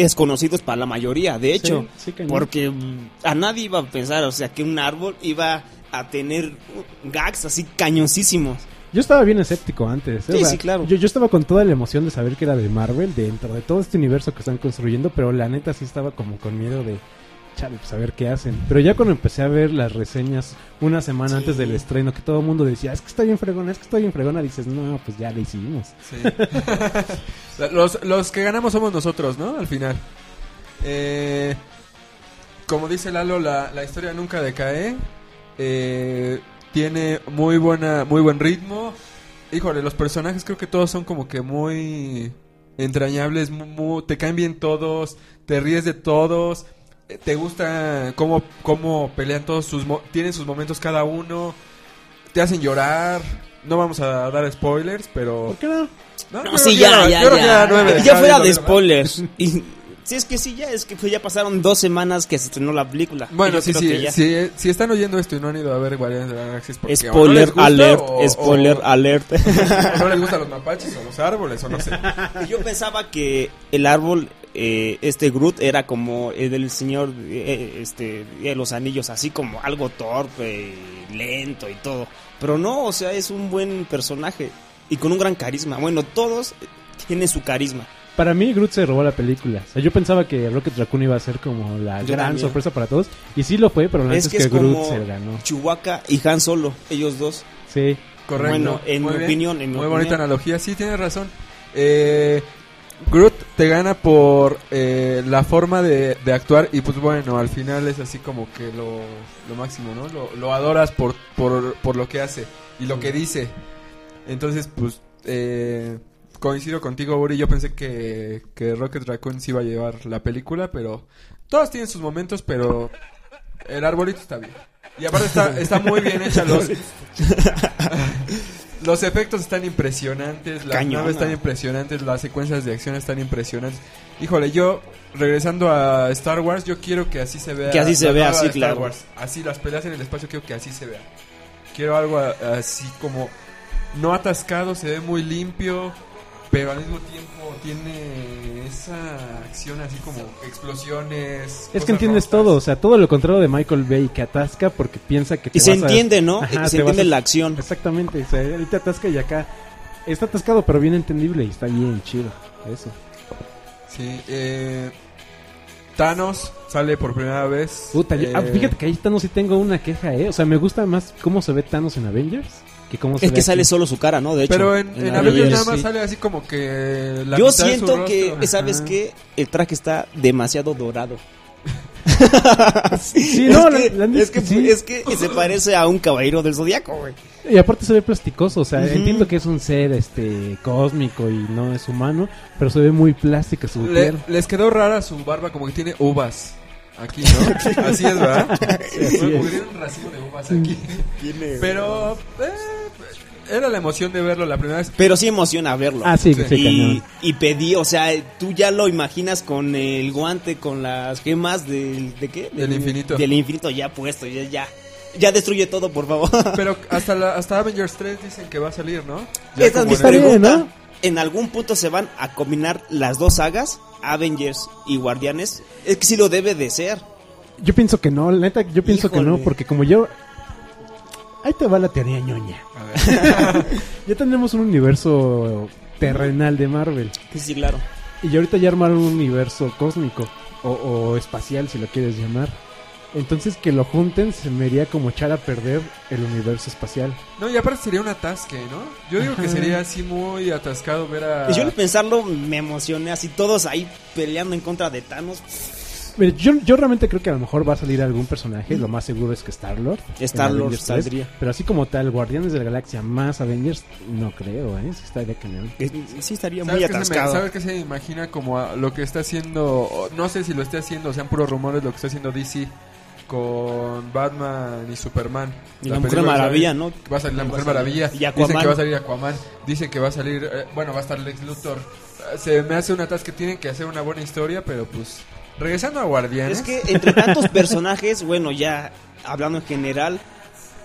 desconocidos para la mayoría, de hecho. Sí, sí, cañón. porque mm, a nadie iba a pensar, o sea, que un árbol iba a tener gags así cañoncísimos. Yo estaba bien escéptico antes. ¿eh? Sí, O sea, sí, claro. Yo, yo estaba con toda la emoción de saber que era de Marvel, dentro de todo este universo que están construyendo, pero la neta sí estaba como con miedo de, chale, pues a ver qué hacen. Pero ya cuando empecé a ver las reseñas una semana Sí. antes del estreno, que todo el mundo decía, es que está bien fregona, es que está bien fregona, dices, no, pues ya la hicimos. Sí. los, los que ganamos somos nosotros, ¿no? Al final. Eh, como dice Lalo, la, la historia nunca decae. Eh, tiene muy buena, muy buen ritmo. Híjole, los personajes creo que todos son como que muy entrañables, mu- mu- te caen bien todos, te ríes de todos, te gusta cómo, cómo pelean todos sus, mo- tienen sus momentos cada uno, te hacen llorar. No vamos a dar spoilers, pero ¿Por qué no? no, No, sí, ya, ya, ya. fuera de spoilers. Y, sí, es que sí, ya, es que pues, ya pasaron dos semanas que se estrenó la película. Bueno, sí, sí, ya. sí, si están oyendo esto y no han ido a ver Guardianes de la Galaxia porque no Spoiler les gusta alert, o- spoiler o- alert. o no les gustan los mapaches o los árboles o no sé. Yo pensaba que el árbol, eh, este Groot, era como el del señor eh, este, de los anillos, así como algo torpe, lento y todo. Pero no, o sea, es un buen personaje y con un gran carisma. Bueno, todos tienen su carisma. Para mí, Groot se robó la película. O sea, yo pensaba que Rocket Raccoon iba a ser como la Yo gran también. sorpresa para todos. Y sí lo fue, pero la neta Es es que Groot como se ganó. Chewbacca y Han Solo, ellos dos. Sí. Correcto. Bueno, en Muy mi bien. opinión, en mi Muy opinión. bonita analogía, sí, tienes razón. Eh, Groot te gana por eh, la forma de, de actuar y pues bueno, al final es así como que lo, lo máximo, ¿no? Lo, lo adoras por, por, por lo que hace y lo que dice. Entonces, pues, eh, coincido contigo, Uri. Yo pensé que, que Rocket Raccoon sí iba a llevar la película, pero todas tienen sus momentos, pero el arbolito está bien. Y aparte está, está muy bien hecha los... Los efectos están impresionantes, las Cañona. naves están impresionantes, las secuencias de acción están impresionantes. Híjole, yo regresando a Star Wars, yo quiero que así se vea. Que así se vea, nueva sí, de Star claro. Wars. Así las peleas en el espacio quiero que así se vea. Quiero algo así como no atascado, se ve muy limpio, pero al mismo tiempo tiene esa acción así como explosiones. Es que entiendes todo, o sea, todo lo contrario de Michael Bay que atasca porque piensa que te Y se vas a- entiende, ¿no? Ajá, se entiende a- la acción. Exactamente, o sea, él te atasca y acá está atascado pero bien entendible y está bien chido. Eso. Sí, eh, Thanos sale por primera vez. Puta, yo- eh, ah, fíjate que ahí Thanos sí tengo una queja, ¿eh? O sea, me gusta más cómo se ve Thanos en Avengers que cómo se Es ve que aquí. sale solo su cara, ¿no? De hecho. Pero en, en la Avengers nada más sí. sale así como que la Yo mitad de su siento que. ¿sabes Ajá. qué? El traje está demasiado dorado. Sí, no, es, la- que, la neta es, que, es que sí. es que se parece a un caballero del zodiaco, güey. Y aparte se ve plasticoso, o sea, Ujú. entiendo que es un ser este cósmico y no es humano, pero se ve muy plástica su Le- piel. les quedó rara su barba, como que tiene uvas. Aquí, ¿no? Así es, ¿verdad? así Como es. tiene un racimo de uvas aquí. Pero eh, era la emoción de verlo la primera vez. Pero sí emociona verlo. Ah, sí, Sí. sí, y, y pedí, o sea, tú ya lo imaginas con el guante, con las gemas del, ¿de qué? Del infinito. Del infinito ya puesto, ya, ya. Ya destruye todo, por favor. Pero hasta, la, hasta Avengers 3 dicen que va a salir, ¿no? Ya Esta es mi el- bien, pregunta. ¿no? ¿En algún punto se van a combinar las dos sagas, Avengers y Guardianes? Es que sí lo debe de ser. Yo pienso que no, la neta, yo pienso que no, porque como yo... Ahí te va la teoría ñoña. A ver. Ya tenemos un universo terrenal de Marvel. Sí, sí, claro. Y ahorita ya armaron un universo cósmico o, o espacial, si lo quieres llamar. Entonces que lo junten se me iría como echar a perder el universo espacial. No, y aparte sería un atasque, ¿no? Yo digo que Ajá. sería así muy atascado ver a... Y yo al pensarlo me emocioné así, todos ahí peleando en contra de Thanos. Mire, yo, yo realmente creo que a lo mejor va a salir algún personaje, lo más seguro es que Star-Lord. Star-Lord Avengers 3, saldría. Pero así como tal, Guardianes de la Galaxia más Avengers, no creo, ¿eh? Sí estaría cañón. Que Sí, estaría ¿Sabes muy qué, se me, atascado. ¿Sabes qué se imagina como a lo que está haciendo? No sé si lo esté haciendo, o sean puros rumores, lo que está haciendo DC con Batman y Superman. Y la Mujer Maravilla, ¿no? Va a salir la Mujer. Maravilla. Y Dicen Aquaman. que va a salir Aquaman. Dicen que va a salir. eh, bueno, va a estar Lex Luthor. Se me hace una task que tienen que hacer una buena historia, pero pues. Regresando a Guardianes. Es que entre tantos personajes, bueno, ya hablando en general,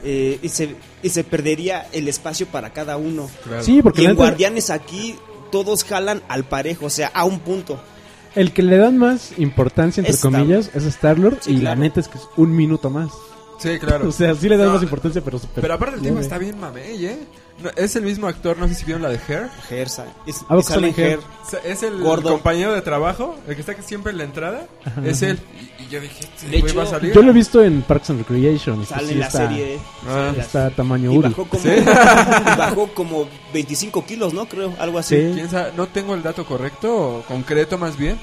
eh, y, se, y se perdería el espacio para cada uno. Claro. Sí, porque y la en Guardianes aquí todos jalan al parejo, o sea, a un punto. El que le dan más importancia, entre Star- comillas, es Star-Lord. Sí, y la claro. neta es que es un minuto más. Sí, claro. O sea, sí le dan No, más importancia, pero super Pero aparte el tema está bien mamey, ¿eh? No, es el mismo actor, no sé si vieron la de Hair. Es, Ah, es Alan sale Her. O sea, Es el Gordo. compañero de trabajo, el que está siempre en la entrada. es él. Y, y yo dije, este De güey hecho, va a salir. Yo lo he visto en Parks and Recreation. pues Sale sí en la está, serie. Ah. Está a tamaño Y Uri. bajó como, Sí. bajó como 25 kilos, ¿no? Creo, algo así. Sí. ¿Quién sabe? No tengo el dato correcto, o concreto más bien.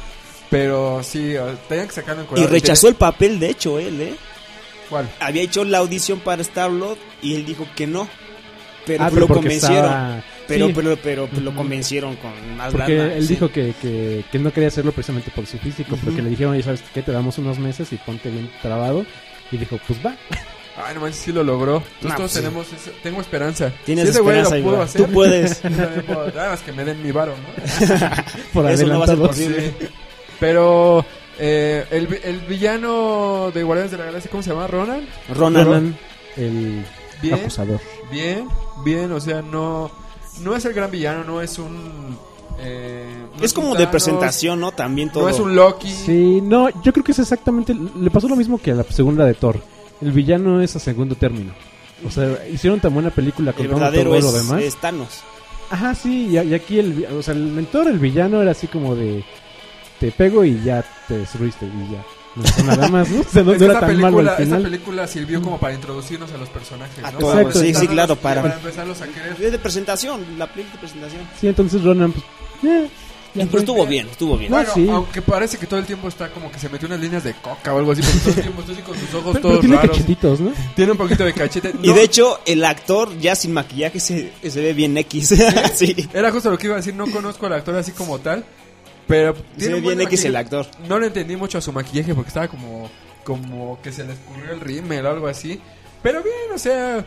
Pero sí, eh, tenían que sacarlo en Y rechazó el papel, de hecho, él, ¿eh? ¿Cuál? Había hecho la audición para Star-Lord y él dijo que no. Pero Ah, lo pero porque convencieron. estaba- Pero, sí, pero, pero, lo Ujú. convencieron con más porque lana, él sí. dijo que, que, que no quería hacerlo precisamente por su físico, porque le dijeron, ya sabes qué, te damos unos meses y ponte bien trabado. Y dijo, pues va. Ay, no manches, sí lo logró. No, todos pues sí. tenemos, ese- tengo esperanza. Tienes si ese güey esperanza, lo pudo Iván. hacer. Tú puedes. puedo. Nada más que me den mi varo, ¿no? Por Eso no va a ser adelantado. posible. Sí. Pero eh, el, el villano de Guardianes de la Galaxia, ¿cómo se llama? ¿Ronan? Ronan. Ronan, el Bien. acusador. Bien, bien, o sea, no, no es el gran villano, no es un... eh, no Es como de presentación, ¿no? También todo. No es un Loki. Sí, no, yo creo que es exactamente. Le pasó lo mismo que a la segunda de Thor. El villano es a segundo término. O sea, hicieron tan buena película verdadero todo es, lo demás. es Thanos. Ajá, sí, y, y aquí el, o sea, el, en Thor el villano era así como de te pego y ya te destruiste y ya. No hizo nada más, ¿no? O sea, no, Es no que era esa, tan malo película, al esa final. película sirvió como para introducirnos a los personajes, ¿no? Exacto. sí, sí, claro, y para... para empezarlos a querer. Es de presentación, la película de presentación. Sí, entonces Ronan, pues, eh, Pero fue. estuvo bien, estuvo bien. No, Bueno, sí. aunque parece que todo el tiempo está como que se metió unas líneas de coca o algo así, porque todo el tiempo está así con sus ojos Pero, todos pero tiene raros. cachetitos, ¿no? Tiene un poquito de cachete. Y No, de hecho, el actor ya sin maquillaje se, se ve bien X. sí. Era justo lo que iba a decir, no conozco al actor así como tal, pero tiene bien X el actor. No le entendí mucho a su maquillaje porque estaba como como que se le escurrió el rímel o algo así. Pero bien, o sea,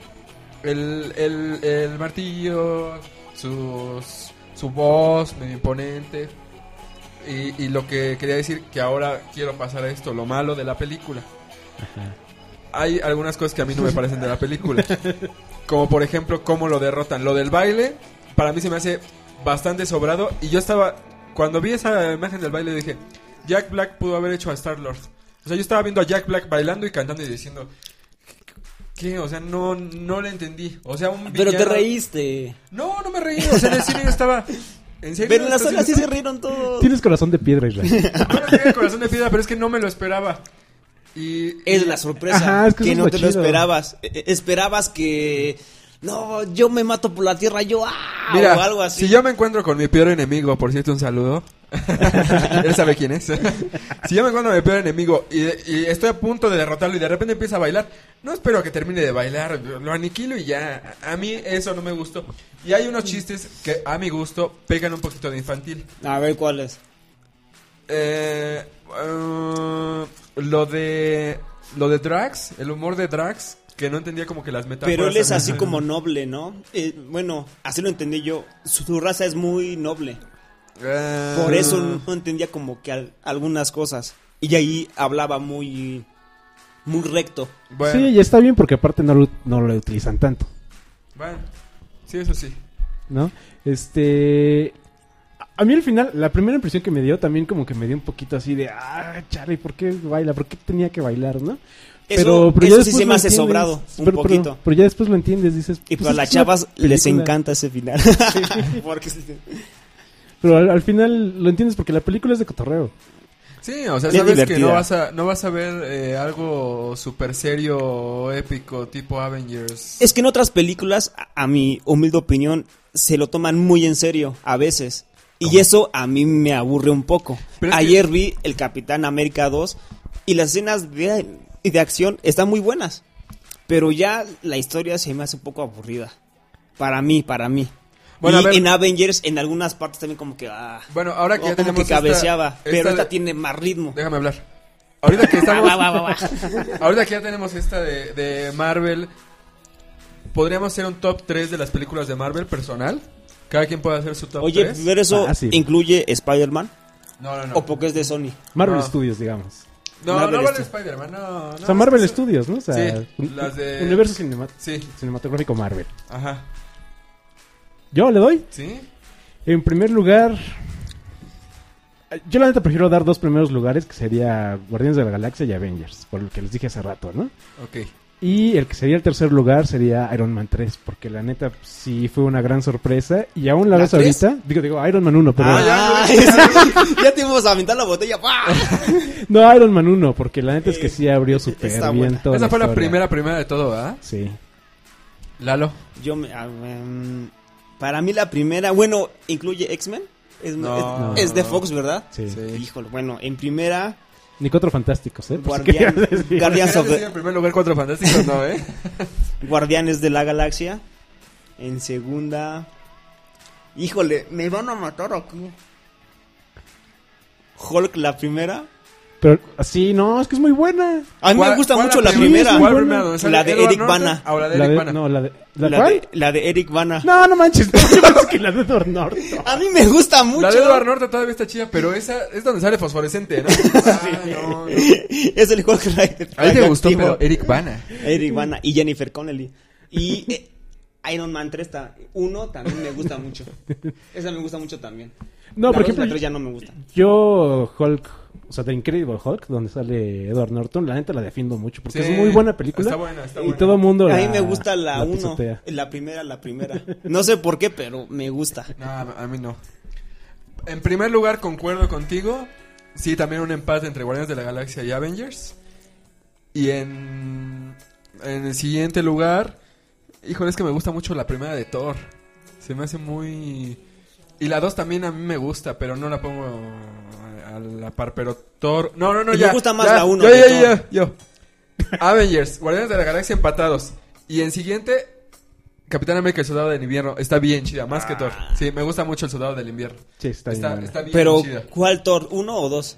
el, el, el martillo, sus, su voz medio imponente. Y, y lo que quería decir, que ahora quiero pasar a esto, lo malo de la película. Hay algunas cosas que a mí no me parecen de la película. Como por ejemplo, cómo lo derrotan. Lo del baile, para mí se me hace bastante sobrado. Y yo estaba, cuando vi esa imagen del baile, dije, Jack Black pudo haber hecho a Star Lord. O sea, yo estaba viendo a Jack Black bailando y cantando y diciendo, ¿qué? O sea, no, no le entendí. O sea, un Pero te reíste. No, no me reí. O sea, en el cine yo estaba... ¿En serio? Pero en la ¿Estás sala sí se rieron todos. Tienes corazón de piedra, Israel. No, no corazón de piedra, pero es que no me lo esperaba. Y, Es la sorpresa. Ajá, es que que no te lo esperabas. E- e- Esperabas que. No, yo me mato por la tierra, yo. ¡ah! Mira, o algo así. si yo me encuentro con mi peor enemigo, por cierto, un saludo. Él sabe quién es. si yo me encuentro con mi peor enemigo y, y estoy a punto de derrotarlo y de repente empieza a bailar, no espero a que termine de bailar, lo aniquilo y ya. A mí eso no me gustó. Y hay unos chistes que a mi gusto pegan un poquito de infantil. A ver cuál es. Eh, eh, lo de lo de Drax, el humor de Drax, que no entendía como que las metáforas. Pero él es así como noble, ¿no? Eh, bueno, así lo entendí yo. Su, su raza es muy noble. Eh, Por eso no entendía como que al- algunas cosas. Y ahí hablaba muy. Muy recto. Bueno, Sí, y está bien porque aparte no lo, no lo utilizan tanto, bueno, sí, eso sí. ¿no? Este... A- A mí al final, la primera impresión que me dio también como que me dio un poquito así de, ah, Charlie, ¿por qué baila? ¿Por qué tenía que bailar, no? Eso- ya eso sí se me hace sobrado, un Pero- pero- poquito. Pero, ya después lo entiendes, dices... Y pues para es las chavas les encanta ese final. Porque sí- Pero al, al final lo entiendes porque la película es de cotorreo. Sí, o sea, Bien sabes que no vas a no vas a ver eh, algo super serio o épico tipo Avengers. Es que en otras películas, a, a mi humilde opinión, se lo toman muy en serio, a veces. Y eso a mí me aburre un poco. Pero Ayer vi el Capitán América 2 y las escenas de, de acción están muy buenas. Pero ya la historia se me hace un poco aburrida. Para mí, para mí. Bueno, y ver. en Avengers, en algunas partes también como que... Ah, Bueno, ahora que ya como tenemos que cabeceaba. esta, pero esta de- tiene más ritmo. Déjame hablar. Ahorita que estamos Va, va, va, va. Ahorita que ya tenemos esta de, de Marvel, podríamos hacer un top 3 de las películas de Marvel personal. Cada quien puede hacer su top Oye, 3. pero eso Fácil. incluye Spider-Man No, no, no. o porque es de Sony. Marvel No. Studios, digamos. No, Marvel no vale Spider-Man, no, no. o sea, Marvel Studios, ¿no? O sea, Sí, un- las de- Universo Sí, cinematográfico Marvel. ajá. Yo le doy. ¿Sí? En primer lugar, yo la neta prefiero dar dos primeros lugares, que sería Guardianes de la Galaxia y Avengers, por lo que les dije hace rato, ¿no? Ok. Y el que sería el tercer lugar sería Iron Man 3, porque la neta sí fue una gran sorpresa. Y aún la ¿La ves ahorita, digo, digo, Iron Man 1, pero Ah, ya, ya te íbamos a aventar la botella. ¡pah! no Iron Man 1, porque la neta es que sí abrió súper bien buena. toda Esa fue la primera, primera de todo, ¿ah? Sí. Lalo. Yo me, ah, em, para mí la primera, bueno, incluye X-Men. Es, No. es- es de Fox, ¿verdad? Sí. Sí. Híjole, bueno, en primera, Ni cuatro fantásticos, ¿eh? Por si Guardián- querías decir. Guardians of Sí, the- en primer lugar, Cuatro Fantásticos, no, ¿eh? Guardianes de la Galaxia. En segunda, híjole, me van a matar aquí. Hulk la primera. Pero sí, no, es que es muy buena. A mí me ¿Cuál- gusta mucho la primera? ¿Cuál primera? ¿Dónde sale La de Edward Eric Norton? Bana. Ah, o la de Eric Bana. no, la de, ¿la de, la de Eric Bana. No, no manches, no, yo pensé que la de Edward Norton. A mí me gusta mucho. La de Edward Norton todavía está chida, pero esa es donde sale fosforescente, ¿no? Ah, no, no. es el Hulk Rider. A él te gustó, pero Eric Bana. Eric Bana y Jennifer Connelly. Y eh, Iron Man 3, ta- uno también me gusta mucho. Esa me gusta mucho también. No, la por ejemplo, la 3 ya no me gusta. Yo, Hulk, o sea, The Incredible Hulk, donde sale Edward Norton, la neta la defiendo mucho porque Sí, es muy buena película. está buena, está y buena. todo el mundo A mí la- me gusta la 1, pisotea. la primera, la primera. No sé por qué, pero me gusta. No, a mí no. En primer lugar, concuerdo contigo. Sí, también un empate entre Guardianes de la Galaxia y Avengers. Y en, en el siguiente lugar, híjole, es que me gusta mucho la primera de Thor. Se me hace muy Y la 2 también a mí me gusta, pero no la pongo a la par. Pero Thor. No, no, no, Y me ya. gusta más ya, la uno Yo, que yo, yo, yo. Avengers, Guardianes de la Galaxia empatados. Y en siguiente, Capitán América, el Soldado del Invierno. Está bien chida, más que Thor. Sí, me gusta mucho el Soldado del Invierno. Sí, está, Está, bien. está bien Pero, chida. ¿cuál Thor? ¿Uno o dos?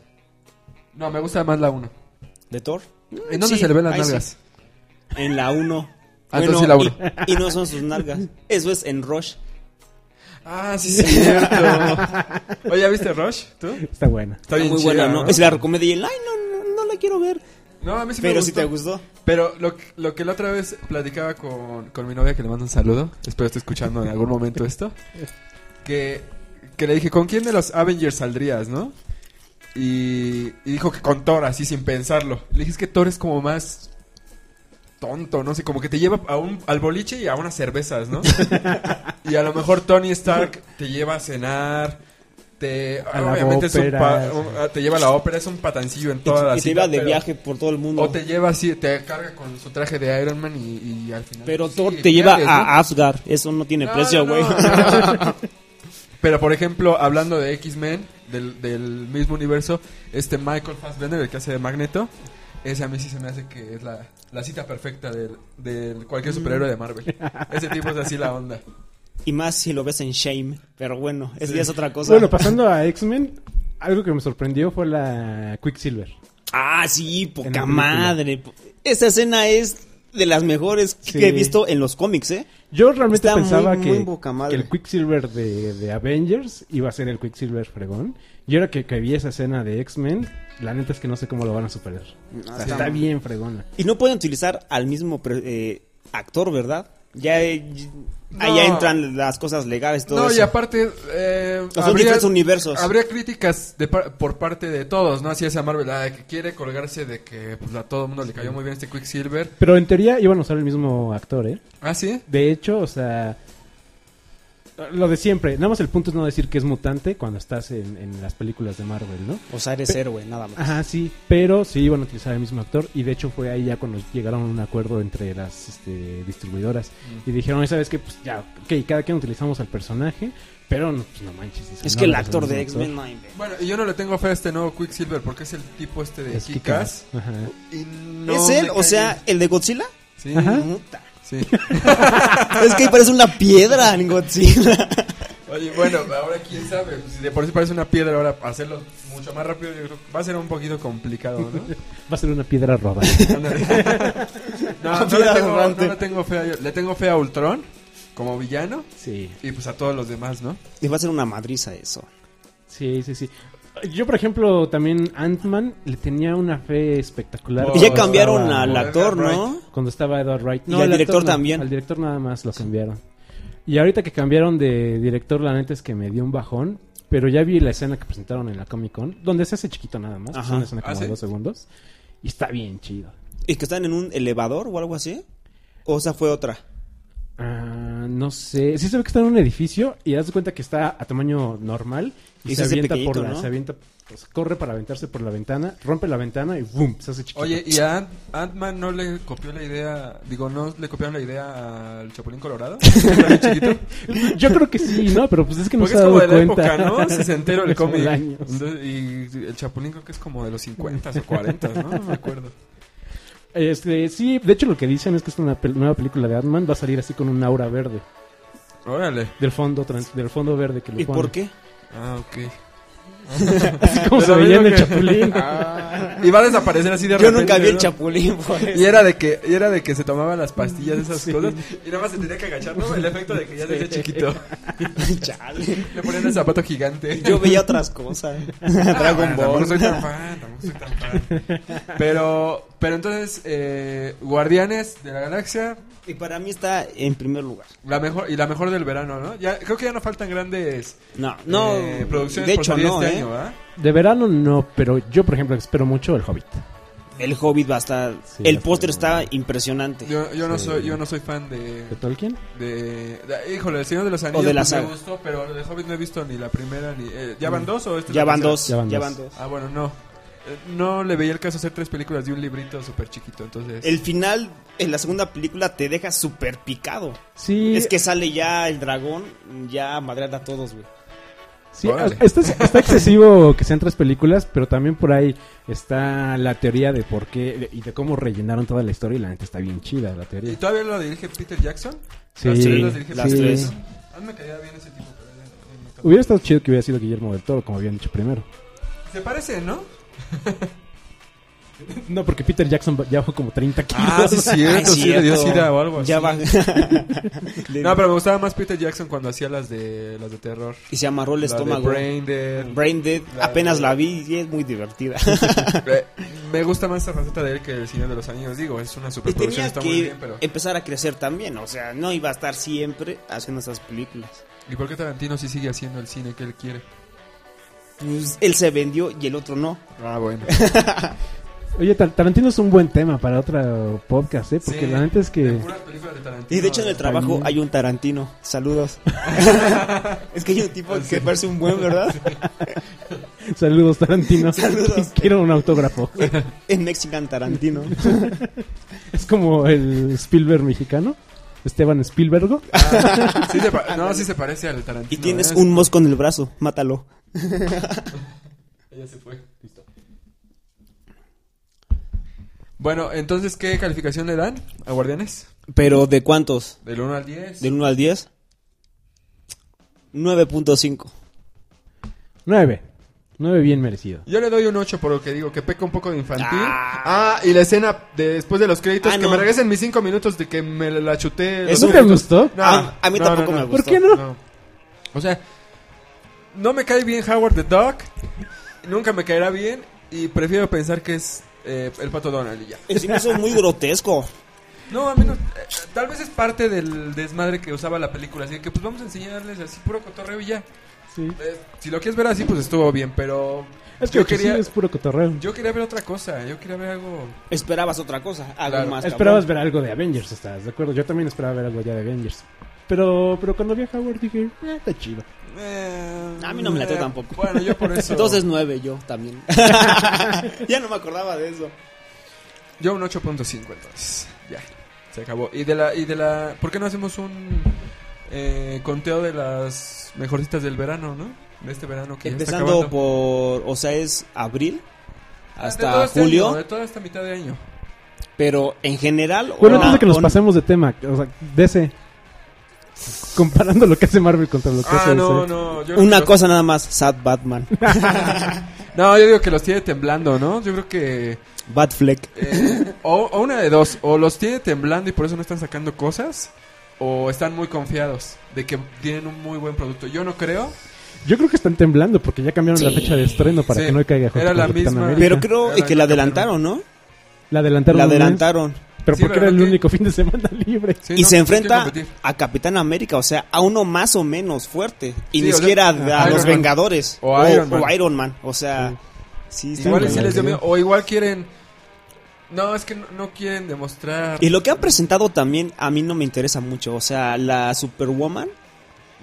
No, me gusta más la 1. ¿De Thor? ¿En dónde Sí, se le ven las sí. nalgas? En la uno. Ah, entonces sí la uno. Y, y no son sus nalgas. Eso es en Rush. Ah, sí, es cierto. Oye, ¿ya viste Rush? ¿Tú? Está buena. Está bien muy chida, buena, ¿no? ¿no? Es la recomendé y él, ay, no, no, no la quiero ver. No, a mí sí me Pero gustó. si te gustó. Pero lo, que- lo que la otra vez platicaba con, con mi novia, que le mando un saludo, espero esté escuchando en algún momento esto, que, que le dije, ¿con quién de los Avengers saldrías, no? Y, y dijo que con Thor, así sin pensarlo. Le dije, es que Thor es como más tonto, no sé, como que te lleva a un, al boliche y a unas cervezas, ¿no? y a lo mejor Tony Stark te lleva a cenar, te, A la obviamente es un ópera, pa- un- te lleva a la ópera, es un patancillo en Y, toda la y te iba de pero- viaje por todo el mundo. o te lleva así, te carga con su traje de Iron Man y, y al final. Pero sí, Thor te lleva a Asgard. Eso no tiene No, precio, güey. no. Pero por ejemplo, hablando de X-Men, del, del mismo universo, este Michael Fassbender, el que hace de Magneto, ese a mí sí se me hace que es la, la cita perfecta del, del cualquier superhéroe de Marvel. Ese tipo es así la onda. Y más si lo ves en Shame. Pero bueno, eso Sí. ya es otra cosa. Bueno, pasando a X-Men, algo que me sorprendió fue la Quicksilver. Ah, sí, poca madre. Esa escena es de las mejores Sí. que he visto en los cómics, ¿eh? Yo realmente Está pensaba muy, que, muy el Quicksilver de, de Avengers iba a ser el Quicksilver fregón. Y ahora que, que vi esa escena de X-Men, la neta es que no sé cómo lo van a superar. O sea, está- bien fregona. Y no pueden utilizar al mismo pre- eh, actor, ¿verdad? Ya eh, No. ahí entran las cosas legales, todo No, eso. y aparte, eh, son diferentes universos. Habría críticas de par- por parte de todos, ¿no? Así es a Marvel, ah, que quiere colgarse de que pues, a todo el mundo le cayó muy bien este Quicksilver. Pero en teoría iban a usar el mismo actor, ¿eh? Ah, sí. De hecho, o sea, lo de siempre. Nada más el punto es no decir que es mutante cuando estás en, en las películas de Marvel, ¿no? O sea, eres héroe, nada más. Ajá, sí, pero sí iban a utilizar el mismo actor y de hecho fue ahí ya cuando llegaron a un acuerdo entre las este, distribuidoras y dijeron, ¿sabes qué? Pues ya, ok, cada quien utilizamos al personaje, pero no, pues no manches. o sea, Es no que el actor de. X-Men no Bueno, y yo no le tengo fe a este nuevo Quicksilver porque es el tipo este de Es Kikas. Ajá. Y no ¿Es él? O sea, el de Godzilla. Sí, Ajá. Puta. Sí. es que parece una piedra en Godzilla. Oye, bueno, ahora quién sabe. pues, Si de por sí parece una piedra, ahora hacerlo mucho más rápido, yo creo que va a ser un poquito complicado, ¿no? Va a ser una piedra. Ándale. no, no, le tengo, no le tengo fe a, le tengo fe a Ultron como villano sí, y pues a todos los demás, ¿no? Le va a ser una madriza eso. sí, sí, sí. Yo, por ejemplo, también Ant-Man le tenía una fe espectacular. Oh, Y ya cuando cambiaron estaba- al actor. ¿no? Cuando estaba Edward Wright. Y al director actor no, también. Al director nada más lo cambiaron. Y ahorita que cambiaron de director, la neta es que me dio un bajón. Pero ya vi la escena que presentaron en la Comic Con, donde se hace chiquito nada más. Ajá. Es una escena como ¿Ah, de dos segundos. Y está bien chido. ¿Y que están en un elevador o algo así? ¿O esa fue otra? Ah, no sé. Sí se ve que está en un edificio y das cuenta que está a tamaño normal. Y, Y se avienta por la... ¿no? Se avienta... pues, corre para aventarse por la ventana, rompe la ventana y ¡boom! Se hace chiquito. Oye, ¿y a Ant- Ant-Man no le copió la idea, digo, no le copiaron la idea al Chapulín Colorado? ¿Está bien chiquito? Yo creo que sí, ¿no? Pero pues es que no Porque se es ha como dado de la cuenta. época, ¿no? Sesentero el Es como cómic. Entonces, y el Chapulín creo que es como de los 50 o 40, ¿no? No me acuerdo. Este, sí, de hecho lo que dicen es que es una pel- nueva película de Ant-Man va a salir así con un aura verde Órale. del fondo trans- del fondo verde que le ¿Y por qué? Ah, ok. Así como se Pero veía en el que- Chapulín. Y va a desaparecer así de Yo repente. nunca vi el chapulín, pues. Y era de que y era de que se tomaba las pastillas esas cosas y nada más se tenía que agachar, ¿no? El efecto de que ya se hacía chiquito. Chale. Le ponían el zapato gigante. Yo veía otras cosas. Dragon Ah, Ball. soy tan fan, tampoco soy tan fan. Pero, pero entonces, eh, Guardianes de la Galaxia, Y para mí está en primer lugar. la mejor y la mejor del verano, ¿no? Ya creo que ya no faltan grandes No, no. eh, producciones de hecho, no, este ¿eh? Año, ¿verdad? De verano no, pero yo por ejemplo espero mucho el Hobbit. El Hobbit va a estar. Sí, el póster está impresionante. Yo, yo no Sí. soy yo no soy fan de ¿De Tolkien? de, de- híjole, el Señor de los Anillos de la pues, me gustó, pero de Hobbit no he visto ni la primera ni eh, ¿Ya van dos o este es ya van dos. Ya van Ya van dos. Ah, bueno, no. Eh, No le veía el caso hacer tres películas de un librito súper chiquito, entonces... El final en la segunda película te deja súper picado. Sí. Es que sale ya el dragón, ya a madrear a todos, güey. Sí, Órale. está, está excesivo que sean tres películas, pero también por ahí está la teoría de por qué y de cómo rellenaron toda la historia y la neta está bien chida la ¿Y teoría. todavía lo dirige Peter Jackson? Sí, Las tres las dirige las Peter tres. Jackson. A mí me caía bien ese tipo. pero. Hubiera estado chido que hubiera sido Guillermo del Toro, como habían dicho primero. Se parece, ¿no? No, porque Peter Jackson ya bajó como 30 kilos. Ah, sí, cierto, Ah, sí, le dio sida o algo así. Ya va. No, pero me gustaba más Peter Jackson cuando hacía las de las de terror. Y se amarró el La de estómago. Brain Dead. Brain Dead, La apenas de- la vi y es muy divertida. Eh, me gusta más esa faceta de él que el Señor de los Anillos. Digo, es una superproducción, está que muy bien, pero... empezar a crecer también, o sea, no iba a estar siempre haciendo esas películas. ¿Y por qué Tarantino sí sigue haciendo el cine que él quiere? Pues, él se vendió y el otro no. Ah, bueno. Oye, Tar- Tarantino es un buen tema para otro podcast, ¿eh? Porque Sí, la neta es de que... de Tarantino. Y de hecho en el trabajo hay un Tarantino. Saludos. es que hay un tipo que parece un buen, ¿verdad? Saludos, Tarantino. Saludos. Quiero un autógrafo. En Mexican Tarantino. Es como el Spielberg mexicano. Esteban Spielberg. Ah, sí se no, sí se parece al Tarantino. Y tienes ¿eh? un mosco en el brazo, mátalo. Ya se fue. Bueno, entonces, ¿qué calificación le dan a Guardianes? Pero ¿de cuántos? Del 1 al 10. ¿Del 1 al 10? 9.5. 9. 9 bien merecido. Yo le doy un 8 por lo que digo, que peca un poco de infantil. Ah. Ah, y la escena de, después de los créditos, Ah, que no. me regresen mis 5 minutos de que me la chuté. ¿Eso te gustó? No, Ah, a mí no, tampoco no, me gustó. ¿Por qué no? No. O sea, no me cae bien Howard the Duck. Nunca me caerá bien. Y prefiero pensar que es eh, el pato Donald y ya. Sí me hizo muy grotesco. No, a mí no. eh, tal vez es parte del desmadre que usaba la película. Así que, pues vamos a enseñarles así puro cotorreo y ya. Sí. Eh, si lo quieres ver así, pues estuvo bien. Pero Es que yo quería, sí es puro cotorreo. yo quería ver otra cosa. Yo quería ver algo. Esperabas otra cosa, algo Claro. más. Esperabas cabrón. ver algo de Avengers, ¿estás de acuerdo? Yo también esperaba ver algo ya de Avengers. Pero, pero cuando vi a Howard dije, eh, está chido. Eh, A mí no me late eh, tampoco. Bueno, yo por eso. Entonces 9 yo también. ya no me acordaba de eso. Yo un 8.5 entonces. Ya. Se acabó. Y de la. Y de la ¿Por qué no hacemos un eh, conteo de las mejorcitas del verano, no? De este verano que ya está Empezando acabando. por, o sea, es abril De todo hasta este julio, año, de toda esta mitad de año. pero en general... Bueno, o- antes de que nos pasemos de tema, o sea, DC. Comparando lo que hace Marvel contra lo que hace Ah, no, DC. no. yo creo Una cosa nada más, Sad Batman. No, yo digo que los tiene temblando, ¿no? Yo creo que. Batfleck. eh, o, o una de dos. O los tiene temblando y por eso no están sacando cosas. O están muy confiados de que tienen un muy buen producto. Yo no creo. Yo creo que están temblando porque ya cambiaron la Sí. fecha de estreno para Sí. que no caiga junto Era con la Capitán misma- América. Pero creo Era que la el adelantaron, ¿no? La adelantaron. La un mes, adelantaron. Pero Sí, porque pero era el que- único fin de semana libre. Sí, y no, se enfrenta a Capitán América, o sea, a uno más o menos fuerte. Y Sí, ni o sea, siquiera a, los Man. Vengadores. O Iron Man. o Iron Man. O sea, sí, está Igual les dio miedo. O igual quieren. No, es que no, no quieren demostrar. Y lo que han presentado también a mí no me interesa mucho. O sea, la Superwoman,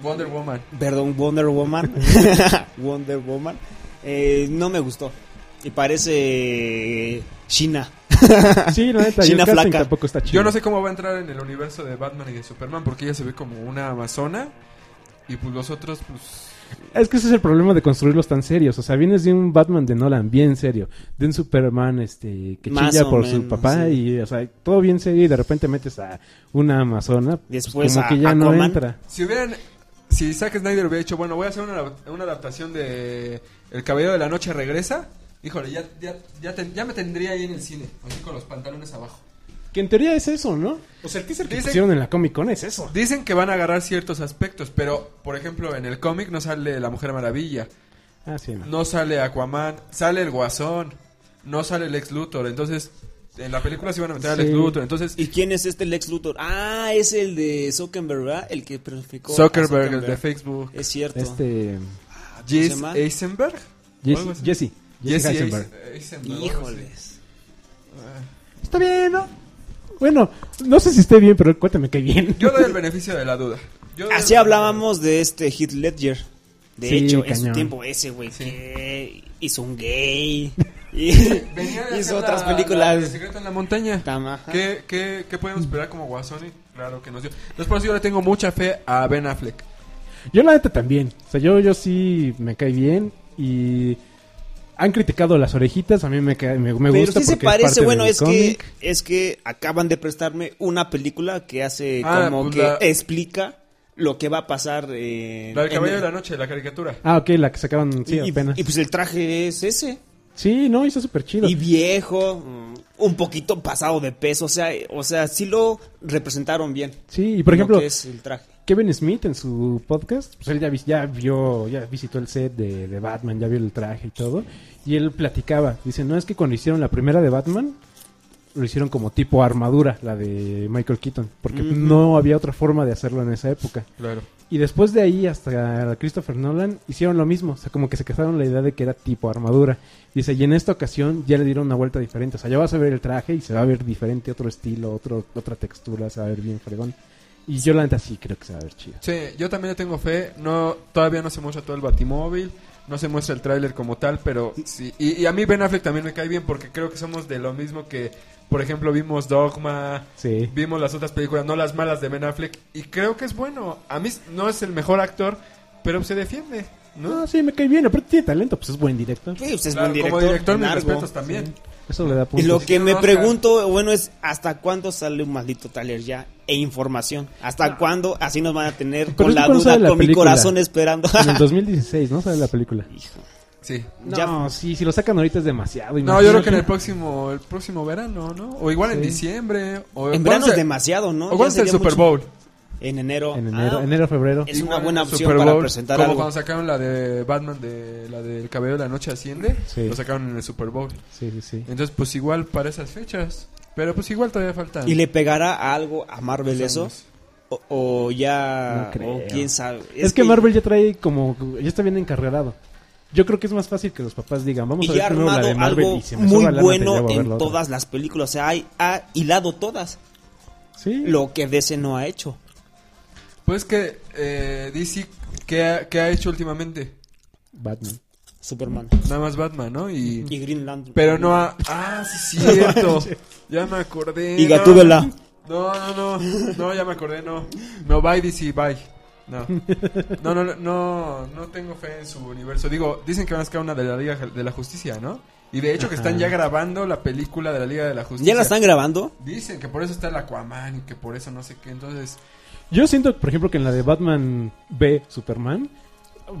Wonder Woman. perdón, Wonder Woman, Wonder Woman, eh, no me gustó. Y parece China. Sí, neta, el China flaca. tampoco está chido. Yo no sé cómo va a entrar en el universo de Batman y de Superman porque ella se ve como una amazona. Y pues los otros, pues. Es que ese es el problema de construirlos tan serios. O sea, vienes de un Batman de Nolan bien serio, de un Superman este que Más chilla por su papá sí. y, o sea, todo bien serio y de repente metes a una amazona, pues, Después como a que ya no entra. Si hubieran. Si Zack Snyder hubiera dicho, bueno, voy a hacer una, una adaptación de El Caballero de la Noche regresa. Híjole, ya, ya, ya, ten- ya me tendría ahí en el cine, así con los pantalones abajo. Que en teoría es eso, ¿no? O sea, el teaser que Dicen- pusieron en la Comic Con es eso. Dicen que van a agarrar ciertos aspectos, pero, por ejemplo, en el cómic no sale la Mujer Maravilla, Ah, sí, no. no sale Aquaman, sale el Guasón, no sale el Ex Luthor. Entonces, en la película sí van a meter al Sí. Ex Luthor. Entonces, ¿Y quién es este Lex Luthor? Ah, es el de Zuckerberg, ¿verdad? El que planificó. a Zuckerberg, el de Facebook, Es cierto. Este Ah, ¿cómo se Jesse llama? Eisenberg. Jesse. Jesse, Eisenberg. Eis- Eisenberg. Híjoles. Está bien, ¿no? Bueno, no sé si esté bien, pero cuéntame que bien. Yo doy el beneficio de la duda. Yo Así el- hablábamos de este Heath Ledger. De Sí, hecho, en cañón. su tiempo ese güey Sí. que hizo un gay y Venía de hacer hizo otras la- la- películas. El secreto en la montaña. ¿Qué, qué, qué podemos esperar como Guasón? Y Claro que nos dio. Entonces, por eso yo le tengo mucha fe a Ben Affleck. Yo la neta también. O sea, yo, yo sí me cae bien y han criticado las orejitas, a mí me, cae- me, me Pero gusta sí se porque es parece, parte bueno, del es que, cómic. es que acaban de prestarme una película que hace Ah, como pues que la- explica lo que va a pasar en... La del en caballero el- de la noche, la caricatura. Ah, ok, la que sacaron, sí, y, apenas. y pues el traje es ese. sí, no, hizo súper chido. Y viejo, mm, un poquito pasado de peso, o sea, o sea, sí lo representaron bien. Sí, y por lo ejemplo, que es el traje. Kevin Smith en su podcast, pues él ya, vio, ya visitó el set de, de Batman, ya vio el traje y todo. Y él platicaba, dice, no es que cuando hicieron la primera de Batman, lo hicieron como tipo armadura, la de Michael Keaton, porque no había otra forma de hacerlo en esa época. Claro. Y después de ahí hasta Christopher Nolan hicieron lo mismo, o sea, como que se casaron la idea de que era tipo armadura. Dice, y en esta ocasión ya le dieron una vuelta diferente, o sea, ya vas a ver el traje y se va a ver diferente, otro estilo, otro, otra textura, se va a ver bien fregón. Y yo la neta sí creo que se va a ver chido. Sí, yo también le tengo fe. No, todavía no se muestra todo el batimóvil. No se muestra el tráiler como tal, pero sí. Y, y a mí Ben Affleck también me cae bien porque creo que somos de lo mismo que, por ejemplo, vimos Dogma, Sí. vimos las otras películas, no las malas de Ben Affleck. Y creo que es bueno. A mí no es el mejor actor, pero se defiende, ¿no? No, sí, me cae bien. Aparte tiene talento, pues es buen director. Sí, pues es Claro, buen director. como director, mis respetos también. Eso le da Y puntos. lo que me pregunto, bueno, es ¿hasta cuándo sale un maldito taller ya? E información. ¿Hasta cuándo? Así nos van a tener. Pero con la que ¿cuándo duda, la con mi corazón esperando. En el 2016, ¿no? Sale la película. Hijo. Sí. No, Ya- sí, si lo sacan ahorita es demasiado. No, yo creo que en el próximo, el próximo verano, ¿no? O igual en diciembre. O En ¿cuándo verano es demasiado, ¿no? ¿O cuándo es el Super mucho. En enero. En enero, Ah, enero, febrero. Es una buena opción Super para presentar como algo. cuando sacaron la de Batman, de la del cabello de la noche asciende, Sí. lo sacaron en el Super Bowl. Sí, sí, sí. Entonces, pues igual para esas fechas. Pero pues igual todavía falta. ¿Y le pegará algo a Marvel eso? O, o ya... No creo. o quién sabe. Es, que, Marvel ya trae como... Ya está bien encarrerado. Yo creo que es más fácil que los papás digan, vamos Y a ver primero la armado de Marvel algo y si me muy lana, bueno a en la todas las películas. O sea, hay- ha hilado todas. Sí. Lo que DC no ha hecho. Pues que eh, DC, ¿qué ha, qué ha hecho últimamente? Batman. Superman. Nada más Batman, ¿no? Y... Y Green Lantern. Pero no ha... Ah, sí, cierto. ya me acordé. Y. Gatúbela. No, no, no. No, ya me acordé, no. No, bye DC, bye. No. No, no, no, no tengo fe en su universo. Digo, dicen que van a sacar una de la Liga de la Justicia, ¿no? Y de hecho que están ya grabando la película de la Liga de la Justicia. ¿Ya la están grabando? Dicen que por eso está el Aquaman y que por eso no sé qué. Entonces, Yo siento, por ejemplo, que en la de Batman B Superman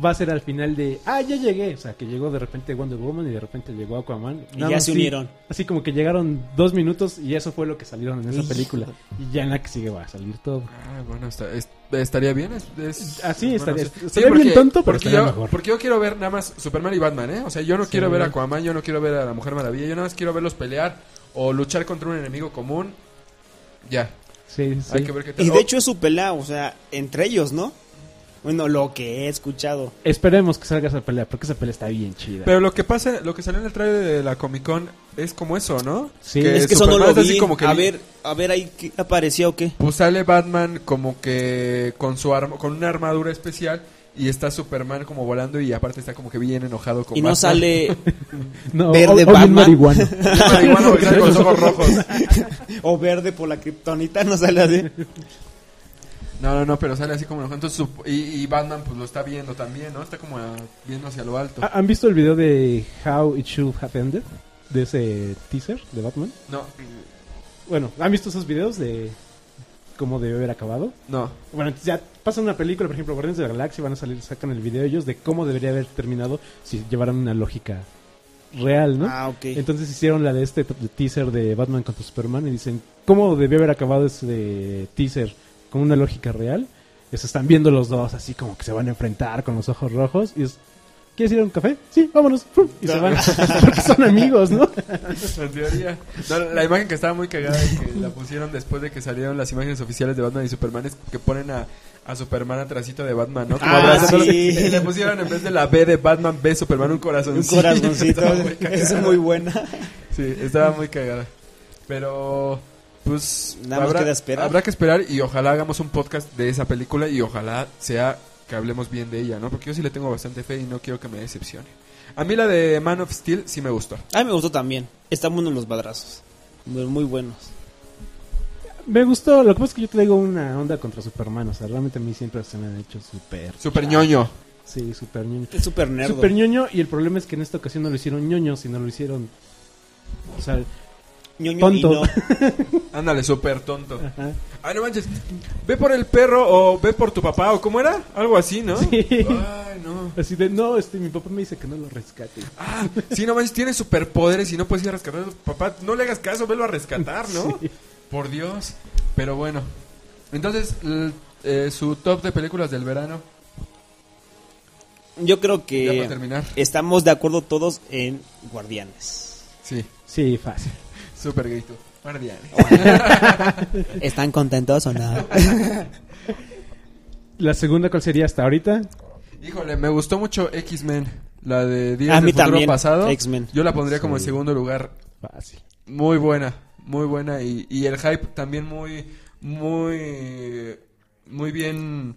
va a ser al final de, ah, ya llegué. O sea, que llegó de repente Wonder Woman y de repente llegó Aquaman. Y Nada ya más se así- unieron. Así como que llegaron dos minutos y eso fue lo que salieron en esa Hijo. película. Y ya en la que sigue va a salir todo. ah, bueno, está- es- estaría bien. Es, es- Así estaría- sí. estaría bien tonto, pero porque estaría yo, mejor. Porque yo quiero ver nada más Superman y Batman, ¿eh? O sea, yo no Sí. quiero ver a Aquaman, yo no quiero ver a la Mujer Maravilla, yo nada más quiero verlos pelear o luchar contra un enemigo común. Ya, Sí, sí. hay que ver qué tal. Y Oh, de hecho es su pelea, o sea, entre ellos, ¿no? Bueno, lo que he escuchado. Esperemos que salga esa pelea, porque esa pelea está bien chida. Pero lo que pasa, lo que salió en el trailer de la Comic Con es como eso, ¿no? Sí. es que eso no Superman lo es así vi. como que a vi- ver, a ver ahí qué aparecía o qué. Pues sale Batman como que con su arma, con una armadura especial y está Superman como volando y aparte está como que bien enojado con Y no Batman. sale no, verde o- o Batman. marihuana. Marihuana porque sale con los ojos rojos. o verde por la kriptonita, no sale así. No, no, no, pero sale así como enojado. Entonces, su- y, y Batman pues lo está viendo también, ¿no? Está como ah, viendo hacia lo alto. ¿Han visto el video de How It Should Have Ended? De ese teaser de Batman. No, Bueno, ¿han visto esos videos de cómo debe haber acabado? no. Bueno, entonces ya pasa una película, por ejemplo, Guardianes de la Galaxia, van a salir, sacan el video ellos de cómo debería haber terminado si llevaran una lógica real, ¿no? Ah, ok. Entonces hicieron la de este teaser de Batman contra Superman y dicen, ¿cómo debió haber acabado ese teaser con una lógica real? Y se están viendo los dos así como que se van a enfrentar con los ojos rojos y es, ¿quieres ir a un café? Sí, vámonos. ¡Fum! Y se van porque son amigos, ¿no? En teoría. No, la imagen que estaba muy cagada y que la pusieron después de que salieron las imágenes oficiales de Batman y Superman es que ponen a, a Superman atrásito de Batman, ¿no? Como Ah, sí. Y le pusieron en vez de la B de Batman, B Superman, un corazoncito. Un corazoncito. Es muy buena. Sí, estaba muy cagada. Pero, pues, Nada más habrá, queda esperar. habrá que esperar y ojalá hagamos un podcast de esa película y ojalá sea que hablemos bien de ella, ¿no? Porque yo sí le tengo bastante fe y no quiero que me decepcione. A mí la de Man of Steel sí me gustó. A mí me gustó también. Están buenos los badrazos. Muy, muy buenos. Me gustó, lo que pasa es que yo traigo una onda contra Superman, o sea, realmente a mí siempre se me han hecho súper... Super ñoño. Sí, súper ñoño. Es súper nerd. Súper ñoño, y el problema es que en esta ocasión no lo hicieron ñoño, sino lo hicieron... O sea, Ñoño tonto. y no. Ándale, súper tonto. ajá. Ay, no manches. Ve por el perro o ve por tu papá o cómo era. Algo así, ¿no? Sí. Ay, no. Así de, no, este, mi papá me dice que no lo rescate. Ah, sí, no manches, tiene superpoderes y no puedes ir a rescatar a tu papá. No le hagas caso, velo a rescatar, ¿no? Sí. Por Dios. Pero bueno. Entonces, eh, su top de películas del verano. Yo creo Ya para que terminar. estamos de acuerdo todos en Guardianes. Sí, Sí, fácil. Super gay tú. Guardianes. ¿Están contentos o no? La segunda, ¿cuál sería hasta ahorita? Híjole, me gustó mucho X-Men. La de Días A del Futuro también, Pasado. X-Men. Yo la pondría como en segundo lugar. Fácil. Muy buena, muy buena. Y, y el hype también muy, muy, muy bien.